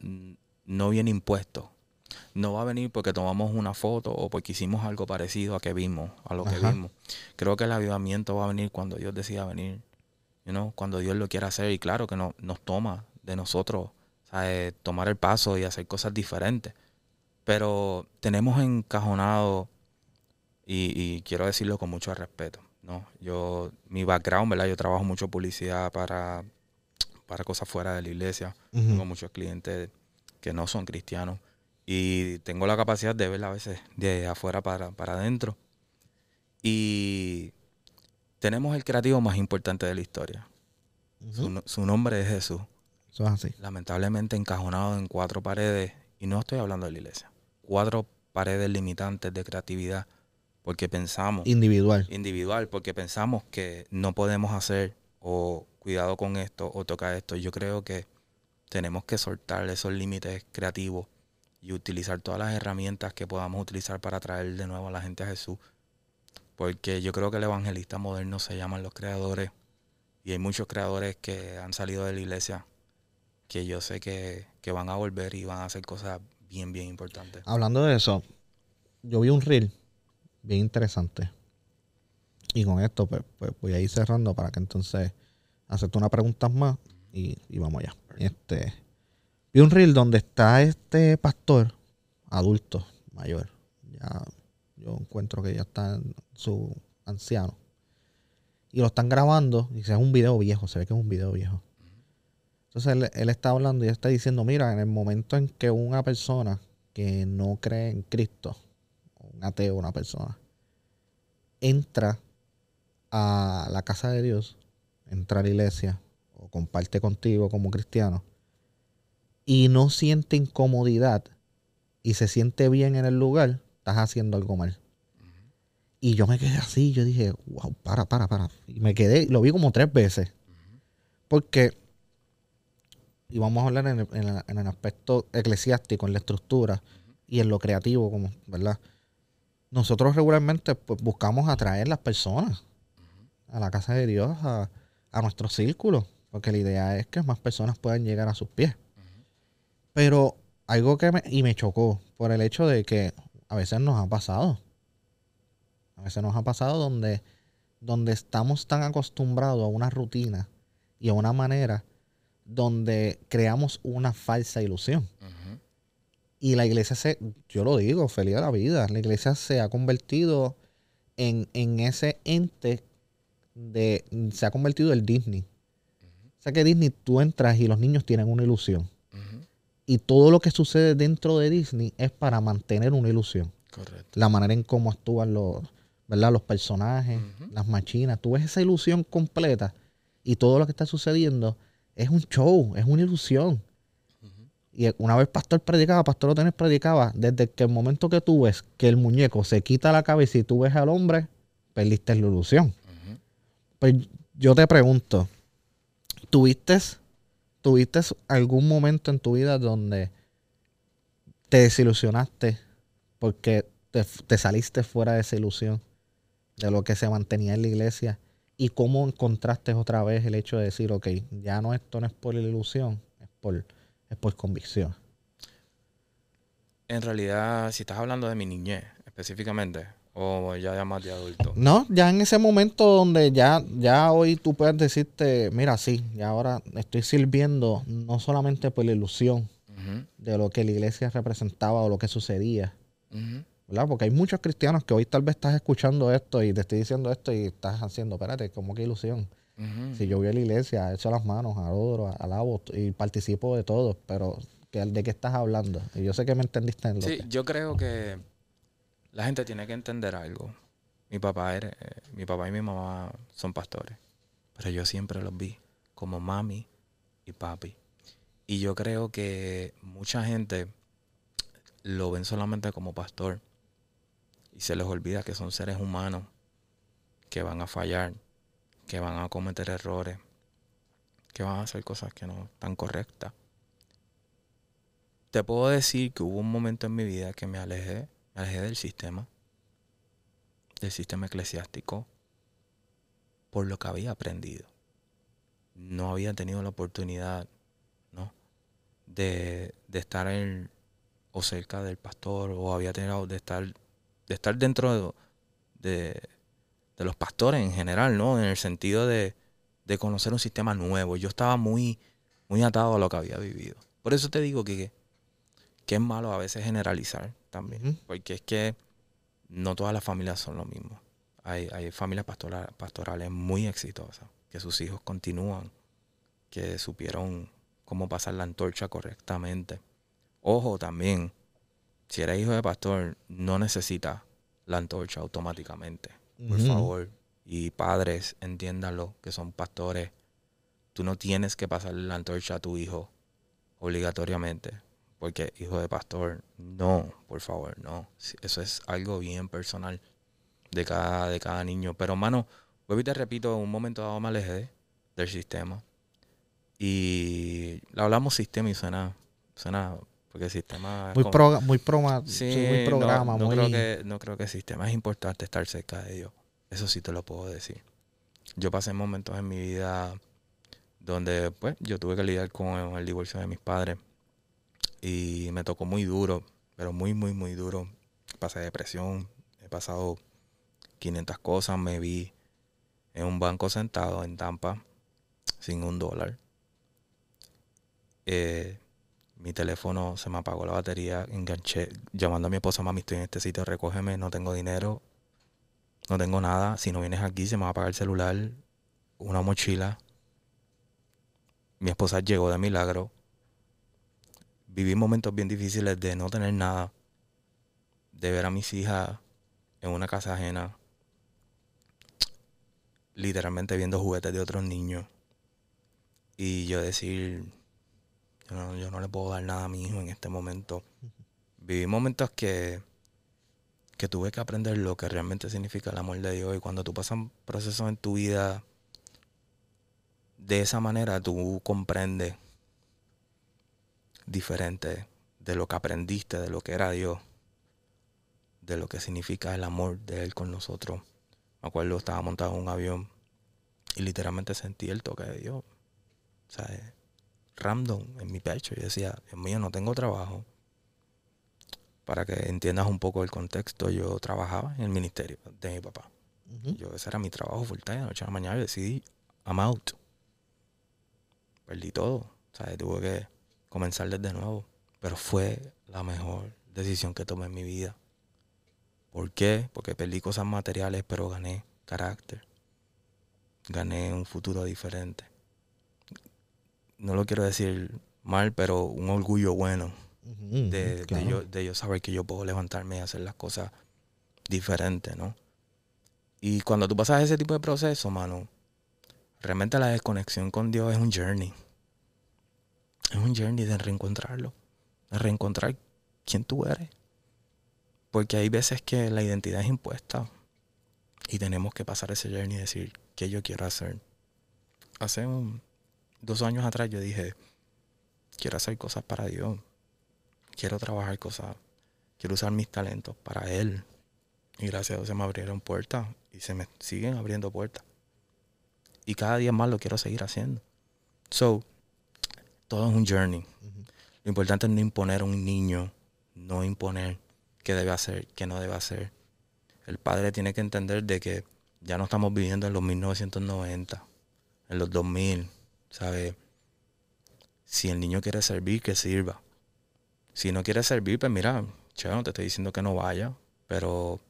no viene impuesto. No va a venir porque tomamos una foto o porque hicimos algo parecido a que vimos, a lo que vimos. Creo que el avivamiento va a venir cuando Dios decida venir. You know, cuando Dios lo quiera hacer. Y claro que no, nos toma de nosotros ¿sabes? tomar el paso y hacer cosas diferentes. Pero tenemos encajonado, y, y quiero decirlo con mucho respeto, ¿no? Yo, mi background, ¿verdad? Yo trabajo mucho publicidad para, para cosas fuera de la iglesia. Tengo muchos clientes que no son cristianos. Y tengo la capacidad de ver a veces de afuera para, para adentro. Y tenemos el creativo más importante de la historia. Su, no- su nombre es Jesús. Eso es así. Lamentablemente encajonado en cuatro paredes. Y no estoy hablando de la iglesia. Cuatro paredes limitantes de creatividad. Porque pensamos Individual. individual porque pensamos que no podemos hacer o cuidado con esto o tocar esto. Yo creo que tenemos que soltar esos límites creativos y utilizar todas las herramientas que podamos utilizar para traer de nuevo a la gente a Jesús. Porque yo creo que el evangelista moderno se llaman los creadores y hay muchos creadores que han salido de la iglesia que yo sé que, que van a volver y van a hacer cosas bien, bien importantes. Hablando de eso, yo vi un reel bien interesante. Y con esto, pues, pues voy a ir cerrando para que entonces hacerte unas preguntas más y, y vamos allá. Este, vi un reel donde está este pastor adulto, mayor. Ya yo encuentro que ya está en su anciano. Y lo están grabando. Y es un video viejo, se ve que es un video viejo. Entonces él, él está hablando y está diciendo, mira, en el momento en que una persona que no cree en Cristo, un ateo, una persona, entra a la casa de Dios, entra a la iglesia o comparte contigo como cristiano y no siente incomodidad y se siente bien en el lugar, estás haciendo algo mal. Y yo me quedé así, yo dije, wow, para, para, para. Y me quedé, lo vi como tres veces. Porque, y vamos a hablar en el, en el aspecto eclesiástico, en la estructura y en lo creativo, como, ¿verdad? Nosotros regularmente pues, buscamos atraer las personas a la casa de Dios, a, nuestro círculo, porque la idea es que más personas puedan llegar a sus pies. Pero algo que me, y me chocó por el hecho de que a veces nos ha pasado. A veces nos ha pasado donde, donde estamos tan acostumbrados a una rutina y a una manera donde creamos una falsa ilusión. Y la iglesia se, yo lo digo, feliz de la vida, la iglesia se ha convertido en, en ese ente de, se ha convertido en Disney. O sea que Disney tú entras y los niños tienen una ilusión. Y todo lo que sucede dentro de Disney es para mantener una ilusión. Correcto. La manera en cómo actúan los, ¿verdad? los personajes, las machinas. Tú ves esa ilusión completa y todo lo que está sucediendo es un show, es una ilusión. Y una vez pastor predicaba, pastor lo tenés predicaba, desde que el momento que tú ves que el muñeco se quita la cabeza y tú ves al hombre, perdiste la ilusión. Pues yo te pregunto, ¿tuviste, ¿tuviste algún momento en tu vida donde te desilusionaste porque te, saliste fuera de esa ilusión de lo que se mantenía en la iglesia? ¿Y cómo encontraste otra vez el hecho de decir, ok, ya no esto no es por la ilusión, es por es por convicción. En realidad, si estás hablando de mi niñez específicamente, o ya, ya más de adulto. No, ya en ese momento donde ya, ya hoy tú puedes decirte, mira, sí, y ahora estoy sirviendo no solamente por la ilusión de lo que la iglesia representaba o lo que sucedía. ¿verdad? Porque hay muchos cristianos que hoy tal vez estás escuchando esto y te estoy diciendo esto y estás haciendo, espérate, como que ilusión. Si yo voy a la iglesia, echo las manos, adoro, alabo y participo de todo, pero ¿de qué estás hablando? Y yo sé que me entendiste en lo Sí, yo creo que la gente tiene que entender algo. Mi papá, era, eh, mi papá y mi mamá son pastores, pero yo siempre los vi como mami y papi. Y yo creo que mucha gente lo ven solamente como pastor y se les olvida que son seres humanos que van a fallar que van a cometer errores, que van a hacer cosas que no están correctas. Te puedo decir que hubo un momento en mi vida que me alejé, me alejé del sistema, del sistema eclesiástico, por lo que había aprendido. No había tenido la oportunidad, ¿no? De, de estar en, o cerca del pastor, o había tenido de estar, de estar dentro de de los pastores en general, ¿no? En el sentido de, de conocer un sistema nuevo. Yo estaba muy, muy atado a lo que había vivido. Por eso te digo que, que es malo a veces generalizar también, porque es que no todas las familias son lo mismo. Hay, hay familias pastorales muy exitosas, que sus hijos continúan, que supieron cómo pasar la antorcha correctamente. Ojo también, si eres hijo de pastor, no necesitas la antorcha automáticamente por favor. Y padres, entiéndanlo, que son pastores. Tú no tienes que pasarle la antorcha a tu hijo obligatoriamente. Porque hijo de pastor, no, por favor, no. Eso es algo bien personal de cada, de cada niño. Pero, mano, vuelvo y te repito, en un momento dado me alejé del sistema. Y hablamos sistema y suena, suena porque el sistema... Muy, muy, muy programa. No, Creo que, no creo que el sistema es importante estar cerca de Dios. Eso sí te lo puedo decir. Yo pasé momentos en mi vida donde pues yo tuve que lidiar con el divorcio de mis padres y me tocó muy duro, pero muy, muy, muy duro. Pasé depresión, he pasado 500 cosas, me vi en un banco sentado en Tampa sin un dólar. Eh, mi teléfono se me apagó la batería, enganché, llamando a mi esposa, mami, estoy en este sitio, recógeme, no tengo dinero, no tengo nada, si no vienes aquí se me va a apagar el celular, una mochila. Mi esposa llegó de milagro. Viví momentos bien difíciles de no tener nada, de ver a mis hijas en una casa ajena, literalmente viendo juguetes de otros niños. Y yo decir, yo no, le puedo dar nada a mi hijo en este momento. Viví momentos que, que tuve que aprender lo que realmente significa el amor de Dios. Y cuando tú pasas procesos en tu vida de esa manera, tú comprendes diferente de lo que aprendiste, de lo que era Dios, de lo que significa el amor de Él con nosotros. Me acuerdo, estaba montado en un avión y literalmente sentí el toque de Dios. O sea, random en mi pecho. y decía, Dios mío, no tengo trabajo. Para que entiendas un poco el contexto, yo trabajaba en el ministerio de mi papá. Yo, ese era mi trabajo full time, de noche a la mañana, y decidí, I'm out. Perdí todo. O sea, tuve que comenzar desde nuevo. Pero fue la mejor decisión que tomé en mi vida. ¿Por qué? Porque perdí cosas materiales, pero gané carácter. Gané un futuro diferente no lo quiero decir mal, pero un orgullo bueno de, yo, saber que yo puedo levantarme y hacer las cosas diferentes, ¿no? Y cuando tú pasas ese tipo de proceso, mano, realmente la desconexión con Dios es un journey. es un journey de reencontrarlo, de reencontrar quién tú eres. Porque hay veces que la identidad es impuesta y tenemos que pasar ese journey y decir qué yo quiero hacer. Hace dos años atrás yo dije, quiero hacer cosas para Dios, quiero trabajar cosas, quiero usar mis talentos para Él. Y gracias a Dios se me abrieron puertas y se me siguen abriendo puertas. Y cada día más lo quiero seguir haciendo. So, todo es un journey. Lo importante es no imponer a un niño, no imponer qué debe hacer, qué no debe hacer. El padre tiene que entender de que ya no estamos viviendo en los 1990, en los 2000, ¿sabes? Si el niño quiere servir, que sirva. Si no quiere servir, pues mira, che, no te estoy diciendo que no vaya, pero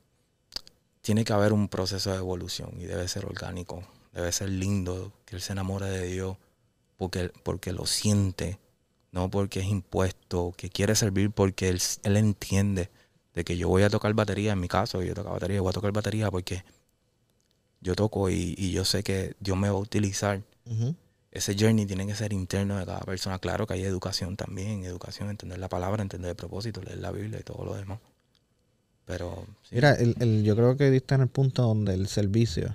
tiene que haber un proceso de evolución y debe ser orgánico, debe ser lindo, que él se enamore de Dios porque, porque lo siente, no porque es impuesto, que quiere servir porque él, él entiende de que yo voy a tocar batería, en mi caso, yo toco batería, voy a tocar batería porque yo toco y, yo sé que Dios me va a utilizar. Ese journey tiene que ser interno de cada persona. Claro que hay educación también, educación, entender la palabra, entender el propósito, leer la Biblia y todo lo demás. Pero. Mira, el, yo creo que diste en el punto donde el servicio,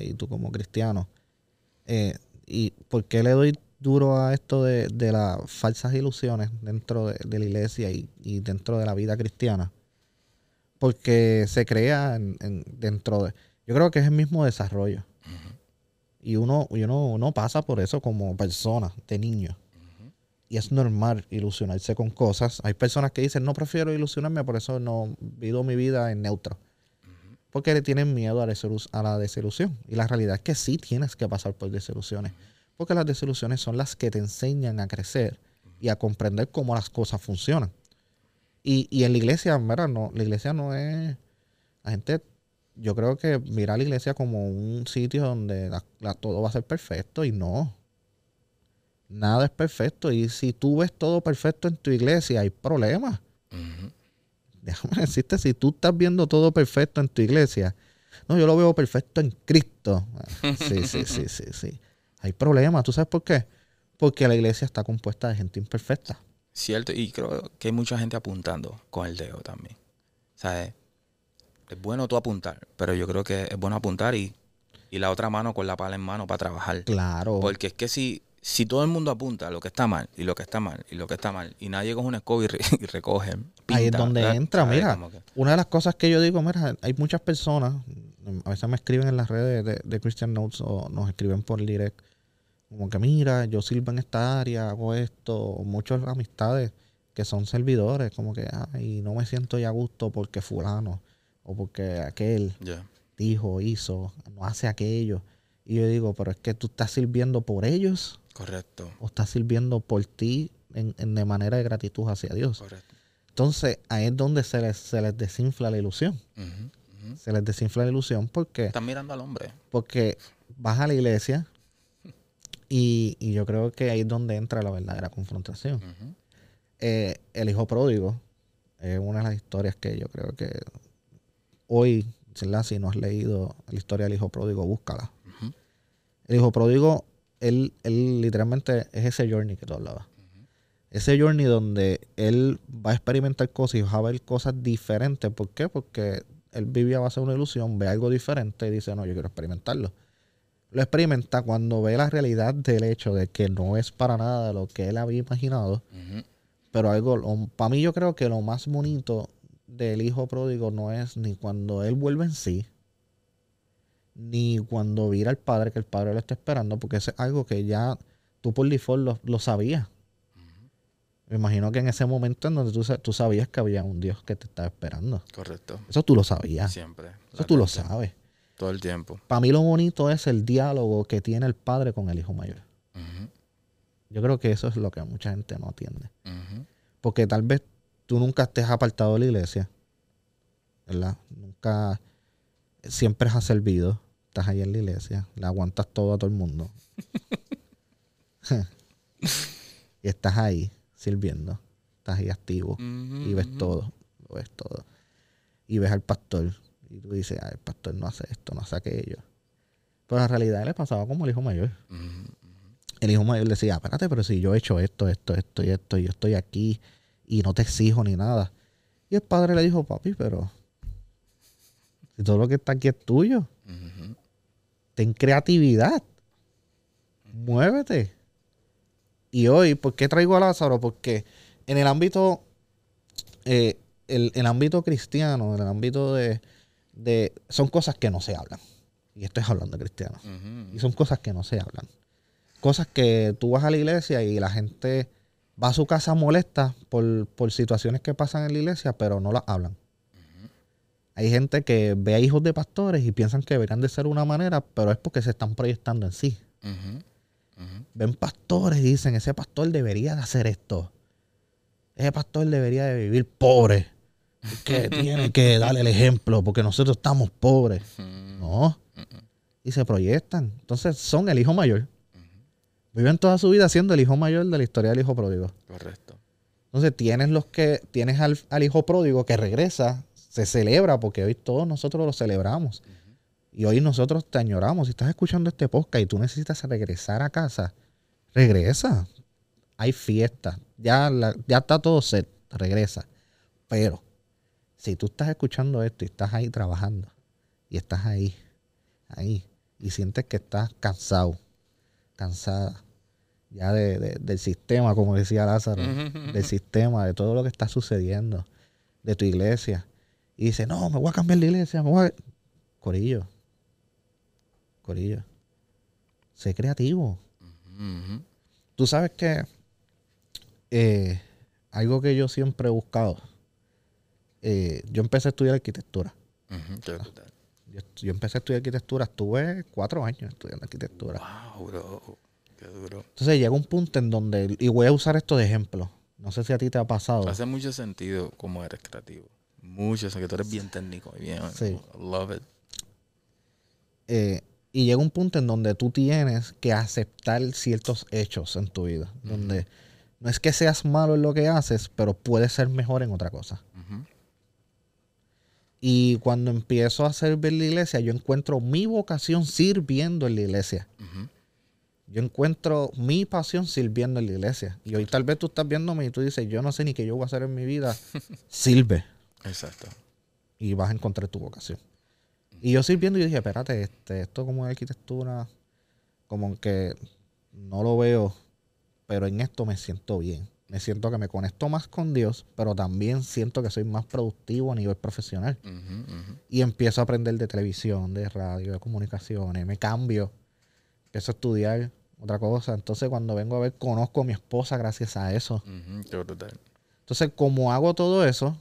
y tú como cristiano, eh, ¿y por qué le doy duro a esto de, las falsas ilusiones dentro de, la iglesia y, dentro de la vida cristiana. Porque se crea dentro de... Yo creo que es el mismo desarrollo. Y uno, pasa por eso como persona, de niño. Y es normal ilusionarse con cosas. Hay personas que dicen, no prefiero ilusionarme, por eso no vivo mi vida en neutro. Porque le tienen miedo a la desilusión. Y la realidad es que sí tienes que pasar por desilusiones. Porque las desilusiones son las que te enseñan a crecer y a comprender cómo las cosas funcionan. Y, en la iglesia, ¿verdad? No, la iglesia no es. La gente, yo creo que mira a la iglesia como un sitio donde todo va a ser perfecto y no. Nada es perfecto. Y si tú ves todo perfecto en tu iglesia, hay problemas. Déjame decirte, si tú estás viendo todo perfecto en tu iglesia, no, yo lo veo perfecto en Cristo. Sí, sí, sí, sí, sí hay problemas. ¿Tú sabes por qué? Porque la iglesia está compuesta de gente imperfecta. Cierto, y creo que hay mucha gente apuntando con el dedo también. ¿Sabes? Es bueno tú apuntar, pero yo creo que es bueno apuntar y, y la otra mano con la pala en mano para trabajar. Claro. Porque es que si, si todo el mundo apunta lo que está mal, y lo que está mal, y lo que está mal, y nadie coge una escoba y, recoge. Ahí es donde entra, mira. Una de las cosas que yo digo, mira, hay muchas personas, a veces me escriben en las redes de, de Christian Notes o nos escriben por direct como que mira, yo sirvo en esta área, hago esto, muchas amistades que son servidores, como que, ay, no me siento ya a gusto porque fulano o porque aquel dijo, hizo, no hace aquello. Y yo digo, pero es que tú estás sirviendo por ellos. Correcto. O estás sirviendo por ti en, de manera de gratitud hacia Dios. Correcto. Entonces, ahí es donde se les, se les desinfla la ilusión. Se les desinfla la ilusión porque... Están mirando al hombre. Porque vas a la iglesia, y, yo creo que ahí es donde entra la verdadera confrontación. Eh, el hijo pródigo es una de las historias que yo creo que hoy, si no has leído la historia del hijo pródigo, búscala. El hijo pródigo, él, él literalmente es ese journey que tú hablabas. Ese journey donde él va a experimentar cosas y va a ver cosas diferentes. ¿Por qué? Porque él vivía a base de una ilusión, ve algo diferente y dice, no, yo quiero experimentarlo lo experimenta cuando ve la realidad del hecho de que no es para nada lo que él había imaginado. Pero algo, para mí yo creo que lo más bonito del hijo pródigo no es ni cuando él vuelve en sí, ni cuando vira al padre, que el padre lo está esperando, porque es algo que ya tú por default lo, sabías. Me imagino que en ese momento en donde tú, tú, sabías que había un Dios que te estaba esperando. Correcto. Eso tú lo sabías. Siempre. Eso tú lo sabes. Todo el tiempo. Para mí lo bonito es el diálogo que tiene el padre con el hijo mayor. Yo creo que eso es lo que mucha gente no atiende. Porque tal vez tú nunca estés apartado de la iglesia, ¿verdad? Nunca, siempre has servido, estás ahí en la iglesia, le aguantas todo a todo el mundo. y estás ahí sirviendo, estás ahí activo y ves todo, lo ves todo. Y ves al pastor y tú dices, el pastor no hace esto, no hace aquello. Pero en realidad le pasaba como el hijo mayor. el hijo mayor decía, espérate, pero si yo he hecho esto, esto, esto y esto, y yo estoy aquí y no te exijo ni nada. Y el padre le dijo, papi, pero si todo lo que está aquí es tuyo, ten creatividad, muévete. Y hoy, ¿por qué traigo a Lázaro? Porque en el ámbito, eh, el, el ámbito cristiano, en el ámbito de, de, son cosas que no se hablan. Y esto es hablando de cristiano. Y son cosas que no se hablan. Cosas que tú vas a la iglesia y la gente va a su casa molesta por, por situaciones que pasan en la iglesia, pero no las hablan. Hay gente que ve a hijos de pastores y piensan que deberían de ser una manera, pero es porque se están proyectando en sí. Ven pastores y dicen, ese pastor debería de hacer esto. Ese pastor debería de vivir pobre. Que tiene que darle el ejemplo porque nosotros estamos pobres. No. Y se proyectan. Entonces son el hijo mayor. Viven toda su vida siendo el hijo mayor de la historia del hijo pródigo. Correcto. Entonces tienes los que tienes al, al hijo pródigo que regresa, se celebra porque hoy todos nosotros lo celebramos. Y hoy nosotros te añoramos. Si estás escuchando este podcast y tú necesitas regresar a casa, regresa. Hay fiesta. Ya, la- ya está todo set. Regresa. Pero si tú estás escuchando esto y estás ahí trabajando y estás ahí, ahí, y sientes que estás cansado, cansada, ya de- de- del sistema, como decía Lázaro, del sistema, de todo lo que está sucediendo, de tu iglesia, y dices, no, me voy a cambiar de iglesia, me voy a... Corillo, Corillo, sé creativo. Tú sabes que eh, algo que yo siempre he buscado, eh, yo empecé a estudiar arquitectura. Brutal. Yo, yo empecé a estudiar arquitectura, estuve cuatro años estudiando arquitectura. Wow, bro. Qué duro. Entonces llega un punto en donde, y voy a usar esto de ejemplo, no sé si a ti te ha pasado. Hace mucho sentido cómo eres creativo. Mucho, o sea, que tú eres bien técnico y bien. Sí. Love it. eh, y llega un punto en donde tú tienes que aceptar ciertos hechos en tu vida, donde no es que seas malo en lo que haces, pero puedes ser mejor en otra cosa. Y cuando empiezo a servir la iglesia, yo encuentro mi vocación sirviendo en la iglesia. Yo encuentro mi pasión sirviendo en la iglesia. Y hoy tal vez tú estás viéndome y tú dices, yo no sé ni qué yo voy a hacer en mi vida. Sirve. Exacto. y vas a encontrar tu vocación. Y yo sirviendo y dije, espérate, este, esto como es arquitectura, como que no lo veo, pero en esto me siento bien. Me siento que me conecto más con Dios, pero también siento que soy más productivo a nivel profesional. Y empiezo a aprender de televisión, de radio, de comunicaciones, me cambio, empiezo a estudiar otra cosa. Entonces cuando vengo a ver, conozco a mi esposa gracias a eso. Ujú. Qué brutal. Entonces, como hago todo eso,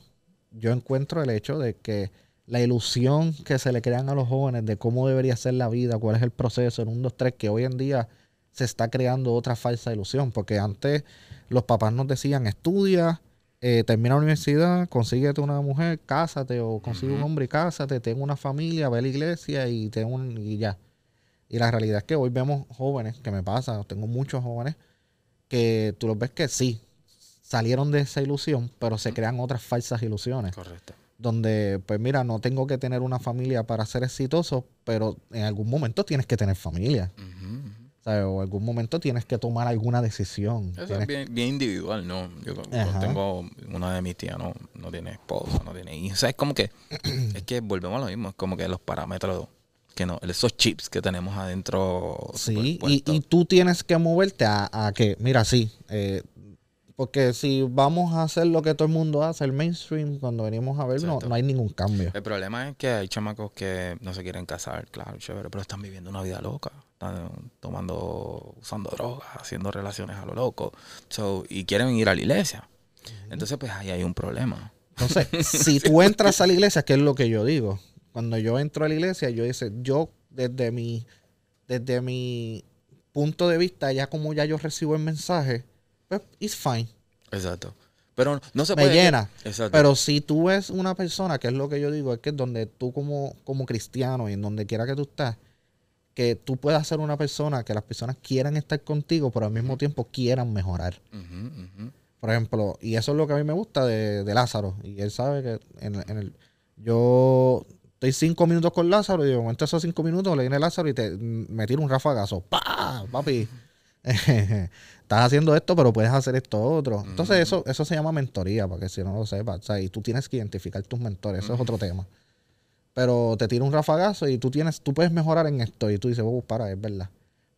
yo encuentro el hecho de que la ilusión que se le crean a los jóvenes de cómo debería ser la vida, cuál es el proceso en un, dos, tres, que hoy en día se está creando otra falsa ilusión, porque antes los papás nos decían, estudia, eh, termina la universidad, consíguete una mujer, cásate, o consigue un hombre y cásate, ten una familia, ve a la iglesia y, ten un, y ya. Y la realidad es que hoy vemos jóvenes, que me pasa, tengo muchos jóvenes, que tú los ves que sí, salieron de esa ilusión, pero se crean otras falsas ilusiones. Correcto. Donde, pues mira, no tengo que tener una familia para ser exitoso, pero en algún momento tienes que tener familia. ¿Sabes? O en algún momento tienes que tomar alguna decisión. Eso Tienes- es bien, bien individual, ¿no? Yo, yo tengo una de mis tías, no, no tiene esposa, no tiene hijos. O sea, es como que, es que volvemos a lo mismo, es como que los parámetros, que no, esos chips que tenemos adentro. Sí, y, y tú tienes que moverte a, a que, mira, sí, eh, porque si vamos a hacer lo que todo el mundo hace, el mainstream, cuando venimos a ver, no, no hay ningún cambio. El problema es que hay chamacos que no se quieren casar, claro, chévere, pero están viviendo una vida loca. Están tomando, usando drogas, haciendo relaciones a lo loco. So, y quieren ir a la iglesia. Entonces, pues ahí hay un problema. Entonces, si tú entras a la iglesia, ¿qué es lo que yo digo? Cuando yo entro a la iglesia, yo dice, yo desde mi, desde mi punto de vista, ya como ya yo recibo el mensaje, pues it's fine. Exacto. Pero no se Me puede. llena. Exacto. Pero si tú ves una persona, que es lo que yo digo, es que donde tú como, como cristiano y en donde quiera que tú estás, que tú puedas ser una persona que las personas quieran estar contigo, pero al mismo tiempo quieran mejorar. Por ejemplo, y eso es lo que a mí me gusta de, de Lázaro. Y él sabe que en, en el, yo estoy cinco minutos con Lázaro y de momento esos cinco minutos le viene Lázaro y te, me tira un rafagazo. ¡Pah! Papi. estás haciendo esto, pero puedes hacer esto otro. Entonces, eso, eso se llama mentoría, para que si no lo sepas. O sea, y tú tienes que identificar tus mentores, eso es otro tema. Pero te tira un rafagazo y tú tienes, tú puedes mejorar en esto. Y tú dices, oh, para, es verdad.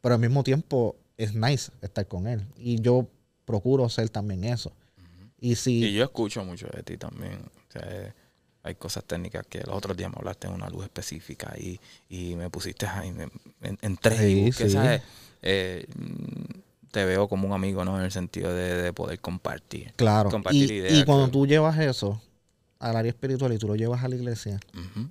Pero al mismo tiempo es nice estar con él. Y yo procuro ser también eso. Y si. Y yo escucho mucho de ti también. O sea, eh, hay cosas técnicas que los otros días me hablaste de una luz específica y, y me pusiste ahí en, en, tres. Sí, que, sí. ¿sabes? Eh, te veo como un amigo, ¿no? En el sentido de, de poder compartir. Claro. Compartir Y, ideas y cuando que- tú llevas eso al área espiritual y tú lo llevas a la iglesia, Ujú.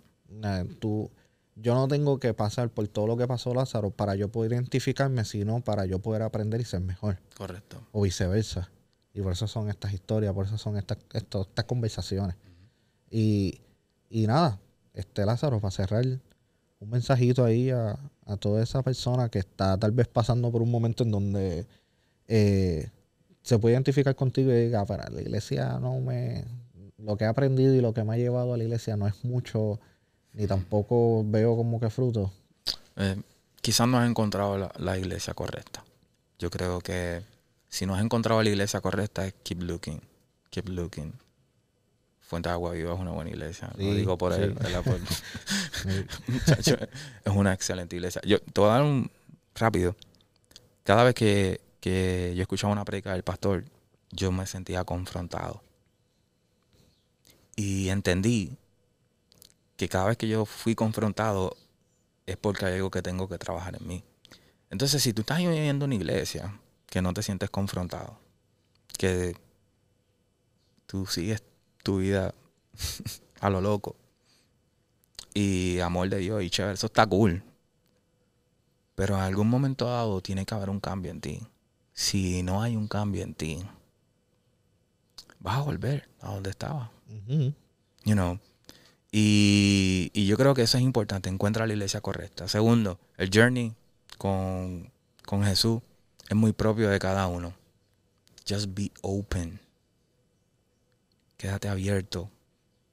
Tú, yo no tengo que pasar por todo lo que pasó Lázaro para yo poder identificarme, sino para yo poder aprender y ser mejor. Correcto. O viceversa. Y por eso son estas historias, por eso son estas, estas conversaciones. Y, y nada, este Lázaro, para cerrar, un mensajito ahí a, a toda esa persona que está tal vez pasando por un momento en donde eh, se puede identificar contigo y diga, para la iglesia no me... Lo que he aprendido y lo que me ha llevado a la iglesia no es mucho, ni tampoco veo como que fruto. Eh, quizás no has encontrado la, la iglesia correcta. Yo creo que si no has encontrado la iglesia correcta, es keep looking. Keep looking. Fuente de Agua Viva es una buena iglesia. Sí, Lo digo por sí. él. Por- Muchacho, es una excelente iglesia. Yo te voy a dar un rápido. Cada vez que, que yo escuchaba una predica del pastor, yo me sentía confrontado. Y entendí que cada vez que yo fui confrontado es porque hay algo que tengo que trabajar en mí. Entonces, si tú estás viviendo en una iglesia que no te sientes confrontado, que tú sigues tu vida a lo loco y amor de Dios y chévere, eso está cool. Pero en algún momento dado tiene que haber un cambio en ti. Si no hay un cambio en ti, vas a volver a donde estabas Ujú. you know. Y, yo creo que eso es importante, encuentra la iglesia correcta. Segundo, el journey con, Jesús es muy propio de cada uno. Just be open. Quédate abierto.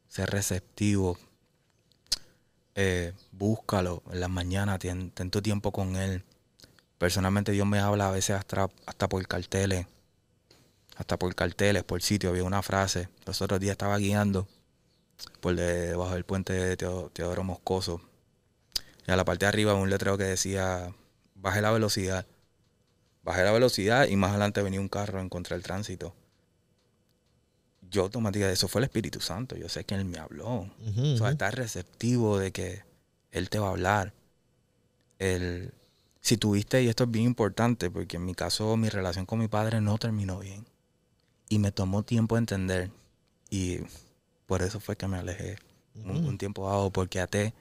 Sé receptivo. Eh, búscalo en las mañanas, ten tu tiempo con Él. Personalmente Dios me habla a veces hasta, hasta por carteles. Hasta por carteles, por sitio. Había una frase. Los otros días estaba guiando por debajo del puente de Teo- Teodoro Moscoso. Y a la parte de arriba un letrero que decía, baje la velocidad. Bajé la velocidad y más adelante venía un carro en contra del tránsito. Yo automáticamente, eso fue el Espíritu Santo. Yo sé que Él me habló. O sea, estar receptivo de que Él te va a hablar. El, si tuviste, y esto es bien importante, porque en mi caso mi relación con mi padre no terminó bien. Y me tomó tiempo entender. Y por eso fue que me alejé un, tiempo dado, porque até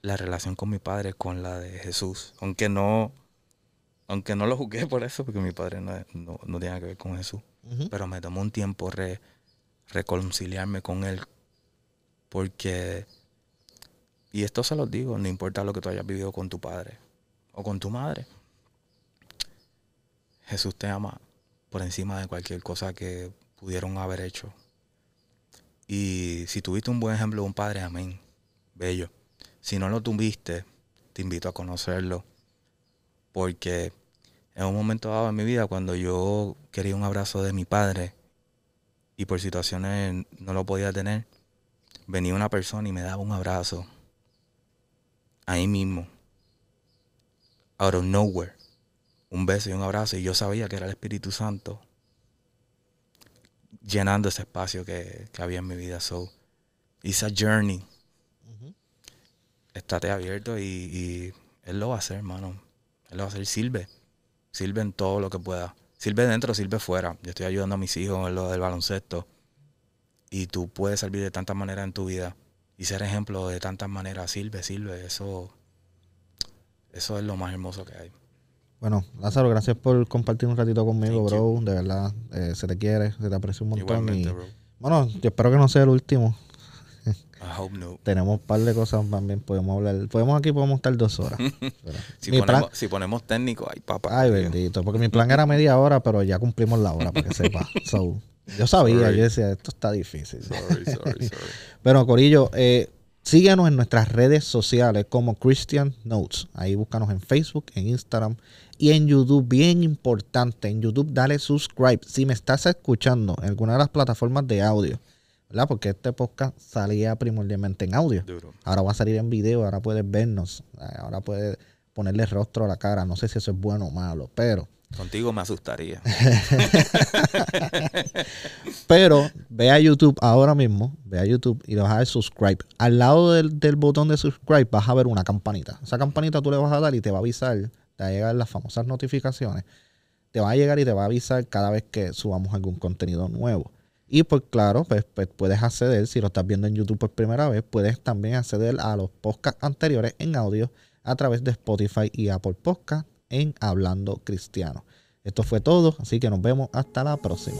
la relación con mi padre con la de Jesús. Aunque no, aunque no lo juzgué por eso, porque mi padre no, no, no tiene que ver con Jesús pero me tomó un tiempo re- reconciliarme con él porque y esto se los digo no importa lo que tú hayas vivido con tu padre o con tu madre Jesús te ama por encima de cualquier cosa que pudieron haber hecho y si tuviste un buen ejemplo de un padre amén. Bello. Si no lo tuviste te invito a conocerlo. Porque en un momento dado en mi vida cuando yo quería un abrazo de mi padre y por situaciones no lo podía tener, venía una persona y me daba un abrazo. Ahí mismo, out of nowhere, un beso y un abrazo. Y yo sabía que era el Espíritu Santo llenando ese espacio que, que había en mi vida. So, it's a journey. Ujú. Estate abierto y, y Él lo va a hacer, hermano. Él lo va a hacer. Sirve. Sirve en todo lo que pueda. Sirve dentro, sirve fuera. Yo estoy ayudando a mis hijos en lo del baloncesto. Y tú puedes servir de tantas maneras en tu vida. Y ser ejemplo de tantas maneras. Sirve, sirve. Eso, eso es lo más hermoso que hay. Bueno, Lázaro, gracias por compartir un ratito conmigo, Thank bro. De verdad, eh, se te quiere, se te aprecia un montón. Igualmente, y, bro. bueno, yo espero que no sea el último. I hope no. Tenemos un par de cosas también. Podemos hablar. Podemos aquí, podemos estar dos horas. Pero Si mi plan, ponemos, si ponemos técnico, ay, papá. ay, bendito. Porque mi plan era media hora, pero ya cumplimos la hora, para que sepa. So, yo sabía, Sorry. yo decía, esto está difícil. Sorry, sorry, sorry. Bueno, Corillo, eh, Síguenos en nuestras redes sociales como Christian Notes. Ahí búscanos en Facebook, en Instagram y en YouTube. Bien importante, en YouTube dale subscribe. Si me estás escuchando en alguna de las plataformas de audio, ¿verdad? Porque este podcast salía primordialmente en audio. Ahora va a salir en video, ahora puedes vernos, ahora puedes ponerle rostro a la cara. No sé si eso es bueno o malo, pero Contigo me asustaría. Pero ve a YouTube ahora mismo, ve a YouTube y le vas a dar subscribe. Al lado del, botón de subscribe vas a ver una campanita. Esa campanita tú le vas a dar y te va a avisar, te va a llegar las famosas notificaciones. Te va a llegar y te va a avisar cada vez que subamos algún contenido nuevo. Y pues claro, pues, pues puedes acceder, si lo estás viendo en YouTube por primera vez, puedes también acceder a los podcasts anteriores en audio a través de Spotify y Apple Podcast en Hablando Cristiano. Esto fue todo, así que nos vemos hasta la próxima.